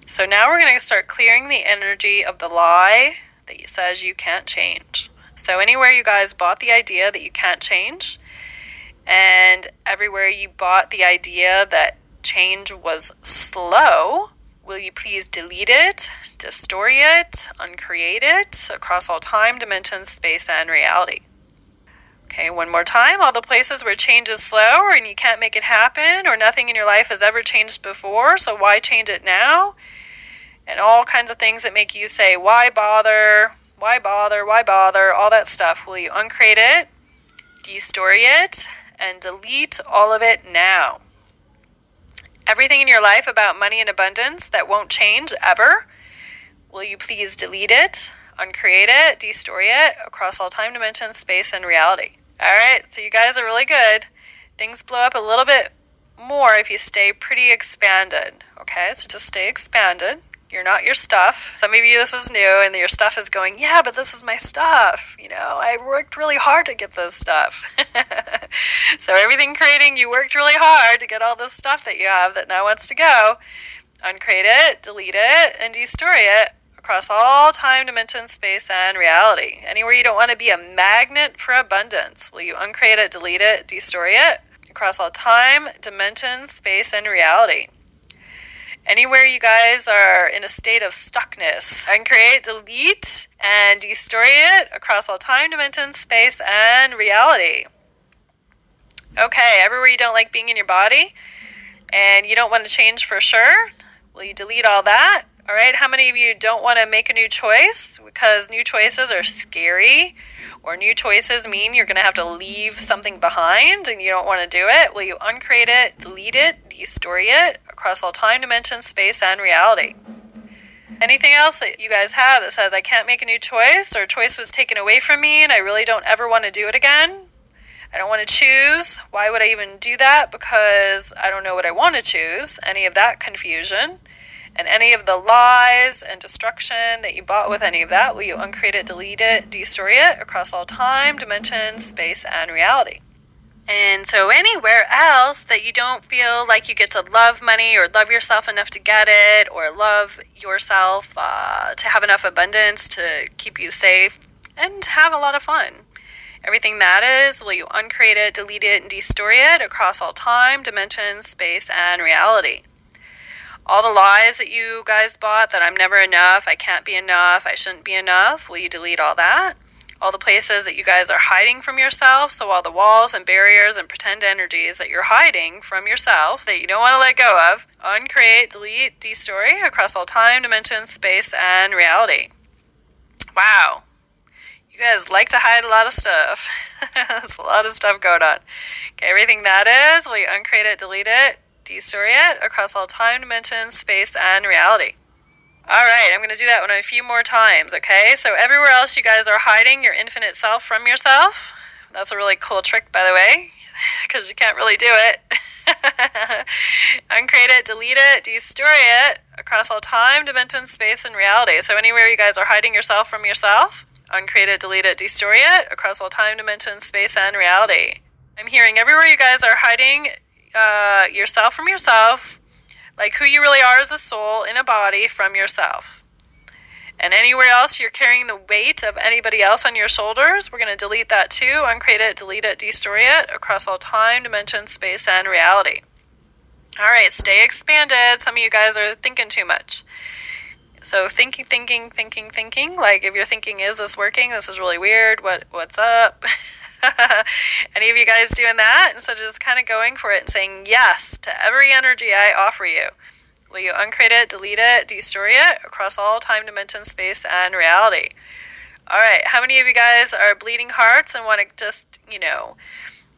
So now we're going to start clearing the energy of the lie that says you can't change. So anywhere you guys bought the idea that you can't change, and everywhere you bought the idea that change was slow, Will you please delete it, destroy it, uncreate it across all time, dimensions, space, and reality? Okay, one more time. All the places where change is slow and you can't make it happen, or nothing in your life has ever changed before, so why change it now? And all kinds of things that make you say, why bother? Why bother? Why bother? All that stuff. Will you uncreate it, destroy it, and delete all of it now? Everything in your life about money and abundance that won't change ever, will you please delete it, uncreate it, destroy it across all time dimensions, space, and reality? All right, so you guys are really good. Things blow up a little bit more if you stay pretty expanded. Okay, so just stay expanded. You're not your stuff. Some of you, this is new, and your stuff is going, yeah, but this is my stuff. You know, I worked really hard to get this stuff. so, everything creating, you worked really hard to get all this stuff that you have that now wants to go. Uncreate it, delete it, and destroy it across all time, dimension, space, and reality. Anywhere you don't want to be a magnet for abundance, will you uncreate it, delete it, destroy it across all time, dimension, space, and reality? Anywhere you guys are in a state of stuckness, I can create, delete, and destroy it across all time, dimensions, space, and reality. Okay, everywhere you don't like being in your body and you don't want to change for sure, will you delete all that? All right, how many of you don't want to make a new choice because new choices are scary or new choices mean you're going to have to leave something behind and you don't want to do it? Will you uncreate it, delete it, destroy it across all time, dimension, space, and reality? Anything else that you guys have that says I can't make a new choice or choice was taken away from me and I really don't ever want to do it again? I don't want to choose. Why would I even do that? Because I don't know what I want to choose. Any of that confusion. And any of the lies and destruction that you bought with any of that, will you uncreate it, delete it, destroy it across all time, dimension, space, and reality? And so, anywhere else that you don't feel like you get to love money or love yourself enough to get it or love yourself uh, to have enough abundance to keep you safe and have a lot of fun. Everything that is, will you uncreate it, delete it, and destroy it across all time, dimension, space, and reality? All the lies that you guys bought that I'm never enough, I can't be enough, I shouldn't be enough, will you delete all that? All the places that you guys are hiding from yourself, so all the walls and barriers and pretend energies that you're hiding from yourself that you don't want to let go of, uncreate, delete, destroy across all time, dimension, space, and reality. Wow. You guys like to hide a lot of stuff. There's a lot of stuff going on. Okay, everything that is, will you uncreate it, delete it, destroy it across all time, dimensions, space, and reality. All right, I'm going to do that one a few more times, okay? So, everywhere else you guys are hiding your infinite self from yourself. That's a really cool trick, by the way, because you can't really do it. Uncreate it, delete it, destroy it across all time, dimensions, space, and reality. So, anywhere you guys are hiding yourself from yourself, uncreate it, delete it, destroy it across all time, dimension, space, and reality. I'm hearing everywhere you guys are hiding uh, yourself from yourself, like who you really are as a soul in a body from yourself. And anywhere else you're carrying the weight of anybody else on your shoulders, we're going to delete that too, uncreate it, delete it, destroy it across all time, dimension, space, and reality. All right, stay expanded. Some of you guys are thinking too much. So thinking, thinking, thinking, thinking. Like if you're thinking, is this working? This is really weird. What what's up? Any of you guys doing that? Instead of just kind of going for it and saying yes to every energy I offer you. Will you uncreate it, delete it, destroy it across all time, dimension, space, and reality? All right. How many of you guys are bleeding hearts and want to just, you know,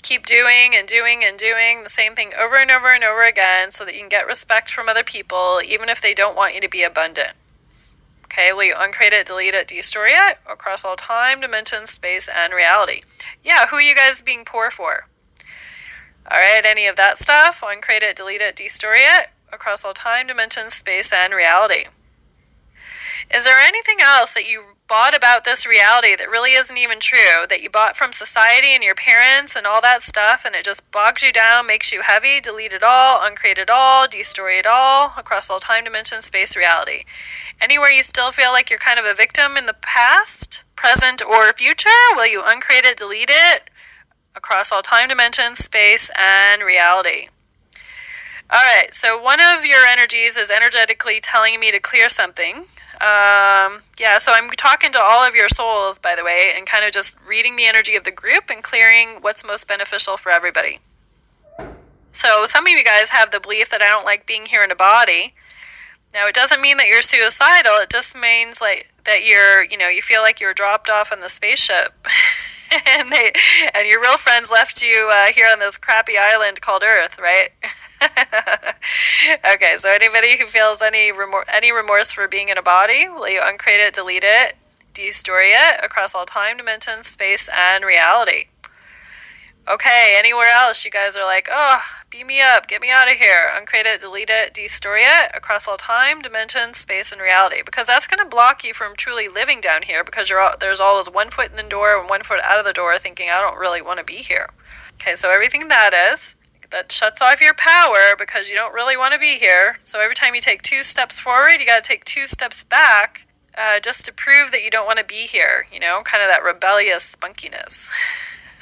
keep doing and doing and doing the same thing over and over and over again so that you can get respect from other people, even if they don't want you to be abundant? Okay, will you uncreate it, delete it, destroy it across all time, dimension, space, and reality? Yeah, who are you guys being poor for? All right, any of that stuff, uncreate it, delete it, destroy it across all time, dimension, space, and reality. Is there anything else that you bought about this reality that really isn't even true, that you bought from society and your parents and all that stuff, and it just bogs you down, makes you heavy, delete it all, uncreate it all, destroy it all across all time, dimension, space, reality? Anywhere you still feel like you're kind of a victim in the past, present, or future, will you uncreate it, delete it across all time, dimension, space, and reality? All right, so one of your energies is energetically telling me to clear something. Um, yeah, so I'm talking to all of your souls, by the way, and kind of just reading the energy of the group and clearing what's most beneficial for everybody. So some of you guys have the belief that I don't like being here in a body. Now it doesn't mean that you're suicidal. It just means like that you're, you know, you feel like you're dropped off on the spaceship, and they and your real friends left you uh, here on this crappy island called Earth, right? okay, so anybody who feels any remor- any remorse for being in a body, will you uncreate it, delete it, destroy it across all time, dimensions, space, and reality? Okay, anywhere else you guys are like, oh, beam me up, get me out of here, uncreate it, delete it, destroy it across all time, dimensions, space, and reality. Because that's going to block you from truly living down here because you're all, there's always one foot in the door and one foot out of the door thinking, I don't really want to be here. Okay, so everything that is, that shuts off your power because you don't really want to be here. So every time you take two steps forward, you got to take two steps back uh, just to prove that you don't want to be here, you know, kind of that rebellious spunkiness.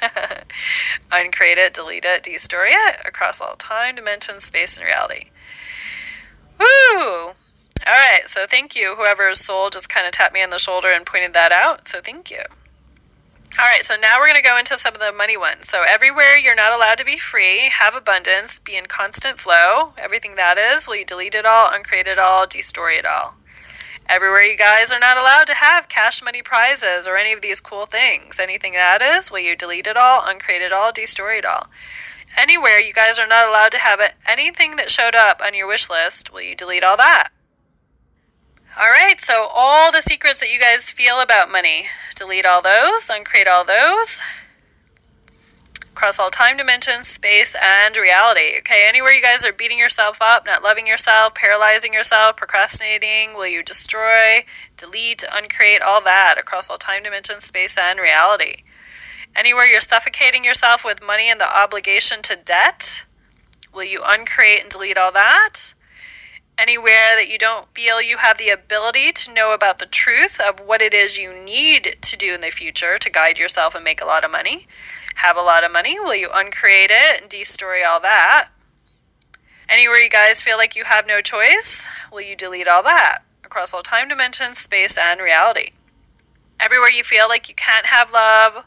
Uncreate it, delete it, destroy it across all time, dimension, space, and reality. Woo! All right, so thank you, whoever's soul just kind of tapped me on the shoulder and pointed that out. So thank you. All right, so now we're going to go into some of the money ones. So, everywhere you're not allowed to be free, have abundance, be in constant flow, everything that is, will you delete it all, uncreate it all, destroy it all? Everywhere you guys are not allowed to have cash money prizes or any of these cool things, anything that is, will you delete it all, uncreate it all, destroy it all? Anywhere you guys are not allowed to have it, anything that showed up on your wish list, will you delete all that? All right, so all the secrets that you guys feel about money, delete all those, uncreate all those. Across all time dimensions, space, and reality. Okay, anywhere you guys are beating yourself up, not loving yourself, paralyzing yourself, procrastinating, will you destroy, delete, uncreate all that across all time dimensions, space, and reality? Anywhere you're suffocating yourself with money and the obligation to debt, will you uncreate and delete all that? Anywhere that you don't feel you have the ability to know about the truth of what it is you need to do in the future to guide yourself and make a lot of money, have a lot of money, will you uncreate it and destroy all that? Anywhere you guys feel like you have no choice, will you delete all that across all time dimensions, space, and reality? Everywhere you feel like you can't have love,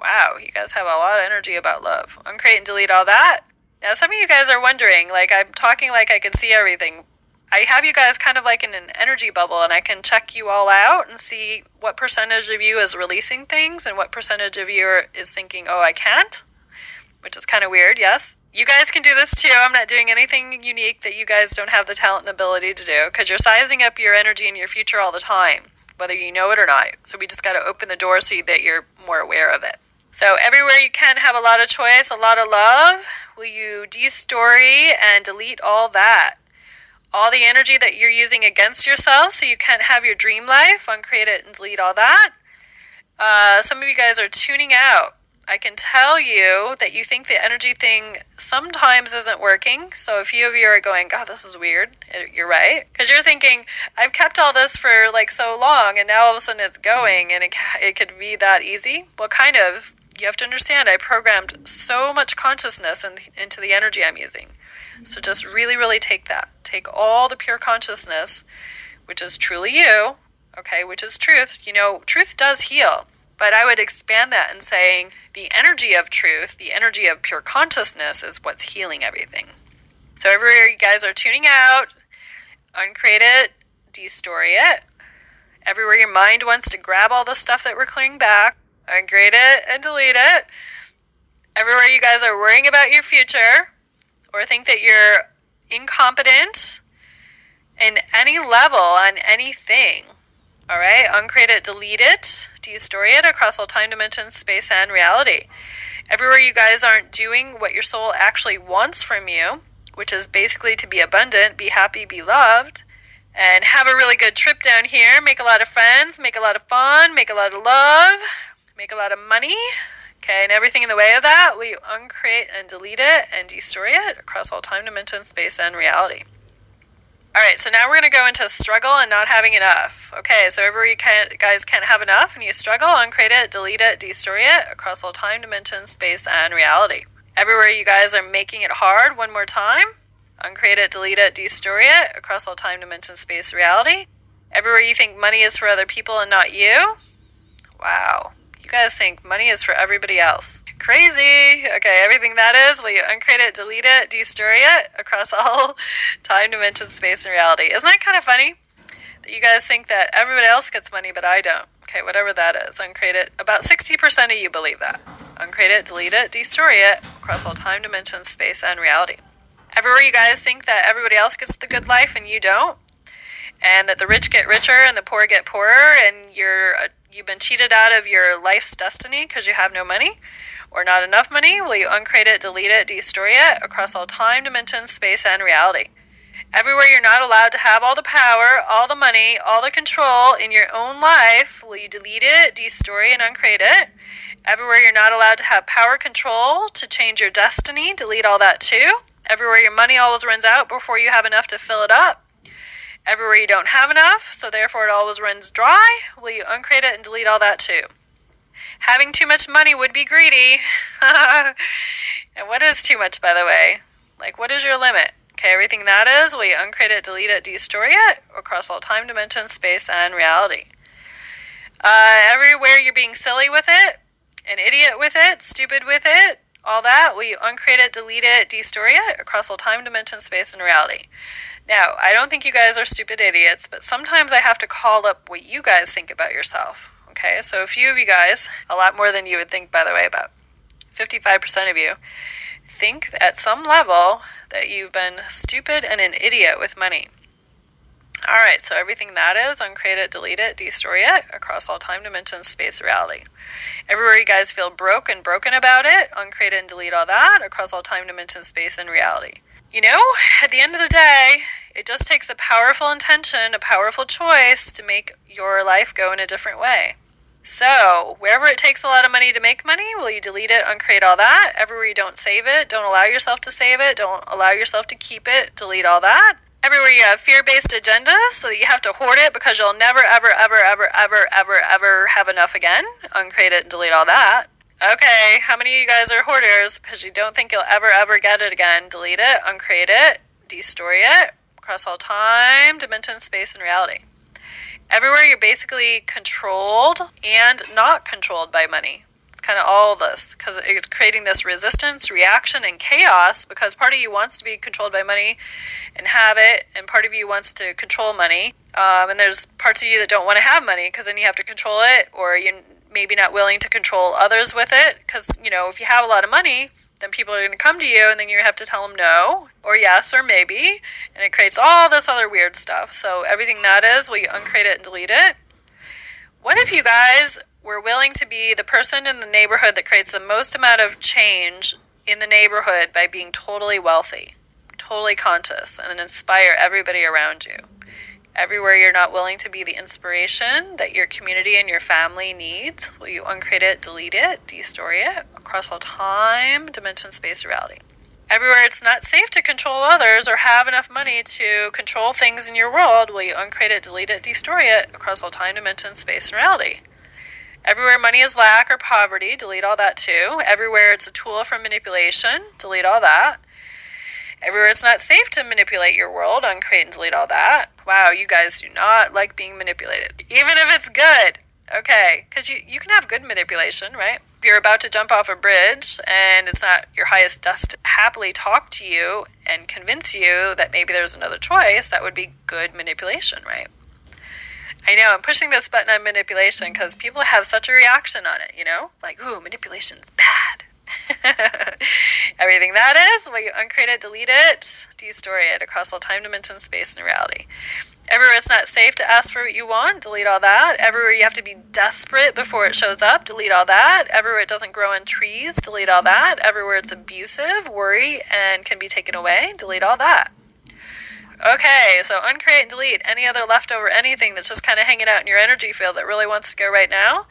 wow, you guys have a lot of energy about love. Uncreate and delete all that now, some of you guys are wondering, like, I'm talking like I can see everything. I have you guys kind of like in an energy bubble, and I can check you all out and see what percentage of you is releasing things and what percentage of you are, is thinking, oh, I can't, which is kind of weird, yes. You guys can do this too. I'm not doing anything unique that you guys don't have the talent and ability to do because you're sizing up your energy and your future all the time, whether you know it or not. So we just got to open the door so that you're more aware of it. So, everywhere you can have a lot of choice, a lot of love, will you de-story and delete all that? All the energy that you're using against yourself so you can't have your dream life, uncreate it and delete all that. Uh, some of you guys are tuning out. I can tell you that you think the energy thing sometimes isn't working. So a few of you are going, God, this is weird. You're right. Because you're thinking, I've kept all this for like so long and now all of a sudden it's going and it, it could be that easy. Well, kind of. You have to understand, I programmed so much consciousness in, into the energy I'm using. So just really, really take that. Take all the pure consciousness, which is truly you, okay, which is truth. You know, truth does heal. But I would expand that and saying the energy of truth, the energy of pure consciousness is what's healing everything. So everywhere you guys are tuning out, uncreate it, destory it. Everywhere your mind wants to grab all the stuff that we're clearing back, uncreate it and delete it. Everywhere you guys are worrying about your future or think that you're incompetent in any level on anything, all right, uncreate it, delete it, destory it across all time, dimensions, space, and reality. Everywhere you guys aren't doing what your soul actually wants from you, which is basically to be abundant, be happy, be loved, and have a really good trip down here, make a lot of friends, make a lot of fun, make a lot of love, make a lot of money. Okay, and everything in the way of that, we uncreate and delete it and destroy it across all time, dimension, space, and reality. All right, so now we're going to go into struggle and not having enough. Okay, so everywhere you can't, guys can't have enough and you struggle, uncreate it, delete it, destroy it across all time, dimension, space, and reality. Everywhere you guys are making it hard, one more time, uncreate it, delete it, destroy it across all time, dimension, space, reality. Everywhere you think money is for other people and not you, wow, you guys think money is for everybody else. Crazy. Okay, everything that is, will you uncreate it, delete it, destory it across all time, dimension, space, and reality? Isn't that kind of funny? That you guys think that everybody else gets money, but I don't. Okay, whatever that is, uncreate it. About 60% of you believe that. Uncreate it, delete it, destroy it across all time, dimension, space, and reality. Everywhere you guys think that everybody else gets the good life and you don't, and that the rich get richer and the poor get poorer, and you're a you've been cheated out of your life's destiny because you have no money or not enough money, will you uncreate it, delete it, destroy it across all time, dimensions, space, and reality? Everywhere you're not allowed to have all the power, all the money, all the control in your own life, will you delete it, destroy, and uncreate it? Everywhere you're not allowed to have power control to change your destiny, delete all that too. Everywhere your money always runs out before you have enough to fill it up, Everywhere you don't have enough, so therefore it always runs dry, will you uncreate it and delete all that too? Having too much money would be greedy. and what is too much, by the way? Like, what is your limit? Okay, everything that is, will you uncreate it, delete it, destroy it across all time, dimension, space, and reality? Uh, everywhere you're being silly with it, an idiot with it, stupid with it, all that, will you uncreate it, delete it, destroy it across all time, dimension, space, and reality? Now, I don't think you guys are stupid idiots, but sometimes I have to call up what you guys think about yourself. Okay, so a few of you guys, a lot more than you would think, by the way, about 55% of you, think at some level that you've been stupid and an idiot with money. All right, so everything that is, uncreate it, delete it, destroy it across all time, dimensions, space, reality. Everywhere you guys feel broke and broken about it, uncreate it and delete all that across all time, dimensions, space, and reality. You know, at the end of the day, it just takes a powerful intention, a powerful choice to make your life go in a different way. So, wherever it takes a lot of money to make money, will you delete it, uncreate all that? Everywhere you don't save it, don't allow yourself to save it, don't allow yourself to keep it, delete all that. Everywhere you have fear based agendas, so that you have to hoard it because you'll never, ever, ever, ever, ever, ever, ever have enough again, uncreate it and delete all that. Okay, how many of you guys are hoarders because you don't think you'll ever, ever get it again? Delete it, uncreate it, destory it, across all time, dimension, space, and reality. Everywhere you're basically controlled and not controlled by money. It's kind of all this because it's creating this resistance, reaction, and chaos because part of you wants to be controlled by money and have it, and part of you wants to control money. Um, and there's parts of you that don't want to have money because then you have to control it, or you're maybe not willing to control others with it because, you know, if you have a lot of money, then people are going to come to you and then you have to tell them no or yes or maybe and it creates all this other weird stuff. So everything that is will you uncreate it and delete it? What if you guys were willing to be the person in the neighborhood that creates the most amount of change in the neighborhood by being totally wealthy totally conscious and inspire everybody around you Everywhere you're not willing to be the inspiration that your community and your family needs, will you uncreate it, delete it, destory it across all time, dimension, space, reality? Everywhere it's not safe to control others or have enough money to control things in your world, will you uncreate it, delete it, destroy it across all time, dimension, space, and reality? Everywhere money is lack or poverty, delete all that too. Everywhere it's a tool for manipulation, delete all that. Everywhere it's not safe to manipulate your world, uncreate and delete all that. Wow, you guys do not like being manipulated, even if it's good. Okay, because you, you can have good manipulation, right? If you're about to jump off a bridge and it's not your highest dust, happily talk to you and convince you that maybe there's another choice, that would be good manipulation, right? I know, I'm pushing this button on manipulation because people have such a reaction on it, you know? Like, ooh, manipulation's bad. Everything that is, will you uncreate it, delete it, destory it across all time, dimension, space, and reality. Everywhere it's not safe to ask for what you want, delete all that. Everywhere you have to be desperate before it shows up, delete all that. Everywhere it doesn't grow on trees, delete all that. Everywhere it's abusive, worry, and can be taken away, delete all that. Okay, so uncreate and delete any other leftover anything that's just kind of hanging out in your energy field that really wants to go right now.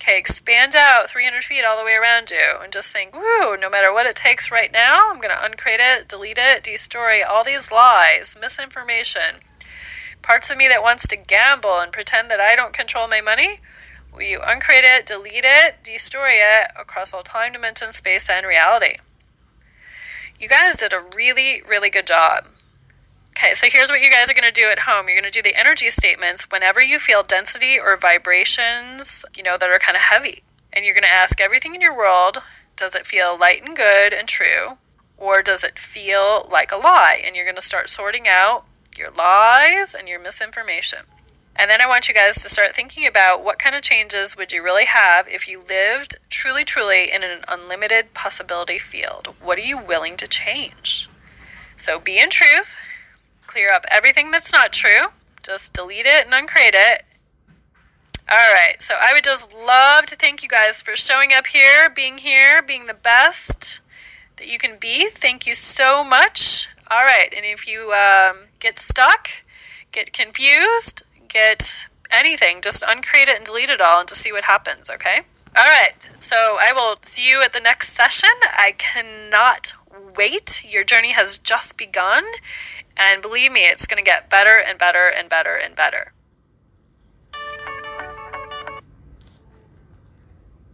Okay, expand out 300 feet all the way around you and just think, woo, no matter what it takes right now, I'm going to uncreate it, delete it, destroy all these lies, misinformation, parts of me that wants to gamble and pretend that I don't control my money. Will you uncreate it, delete it, destroy it across all time, dimension, space, and reality? You guys did a really, really good job. Okay, so here's what you guys are going to do at home. You're going to do the energy statements whenever you feel density or vibrations, you know, that are kind of heavy. And you're going to ask everything in your world does it feel light and good and true? Or does it feel like a lie? And you're going to start sorting out your lies and your misinformation. And then I want you guys to start thinking about what kind of changes would you really have if you lived truly, truly in an unlimited possibility field? What are you willing to change? So be in truth, clear up everything that's not true. Just delete it and uncreate it. All right, so I would just love to thank you guys for showing up here, being here, being the best that you can be. Thank you so much. All right, and if you um, get stuck, get confused, get anything, just uncreate it and delete it all and just see what happens, okay? All right, so I will see you at the next session. I cannot wait. Your journey has just begun. And believe me, it's going to get better and better and better and better.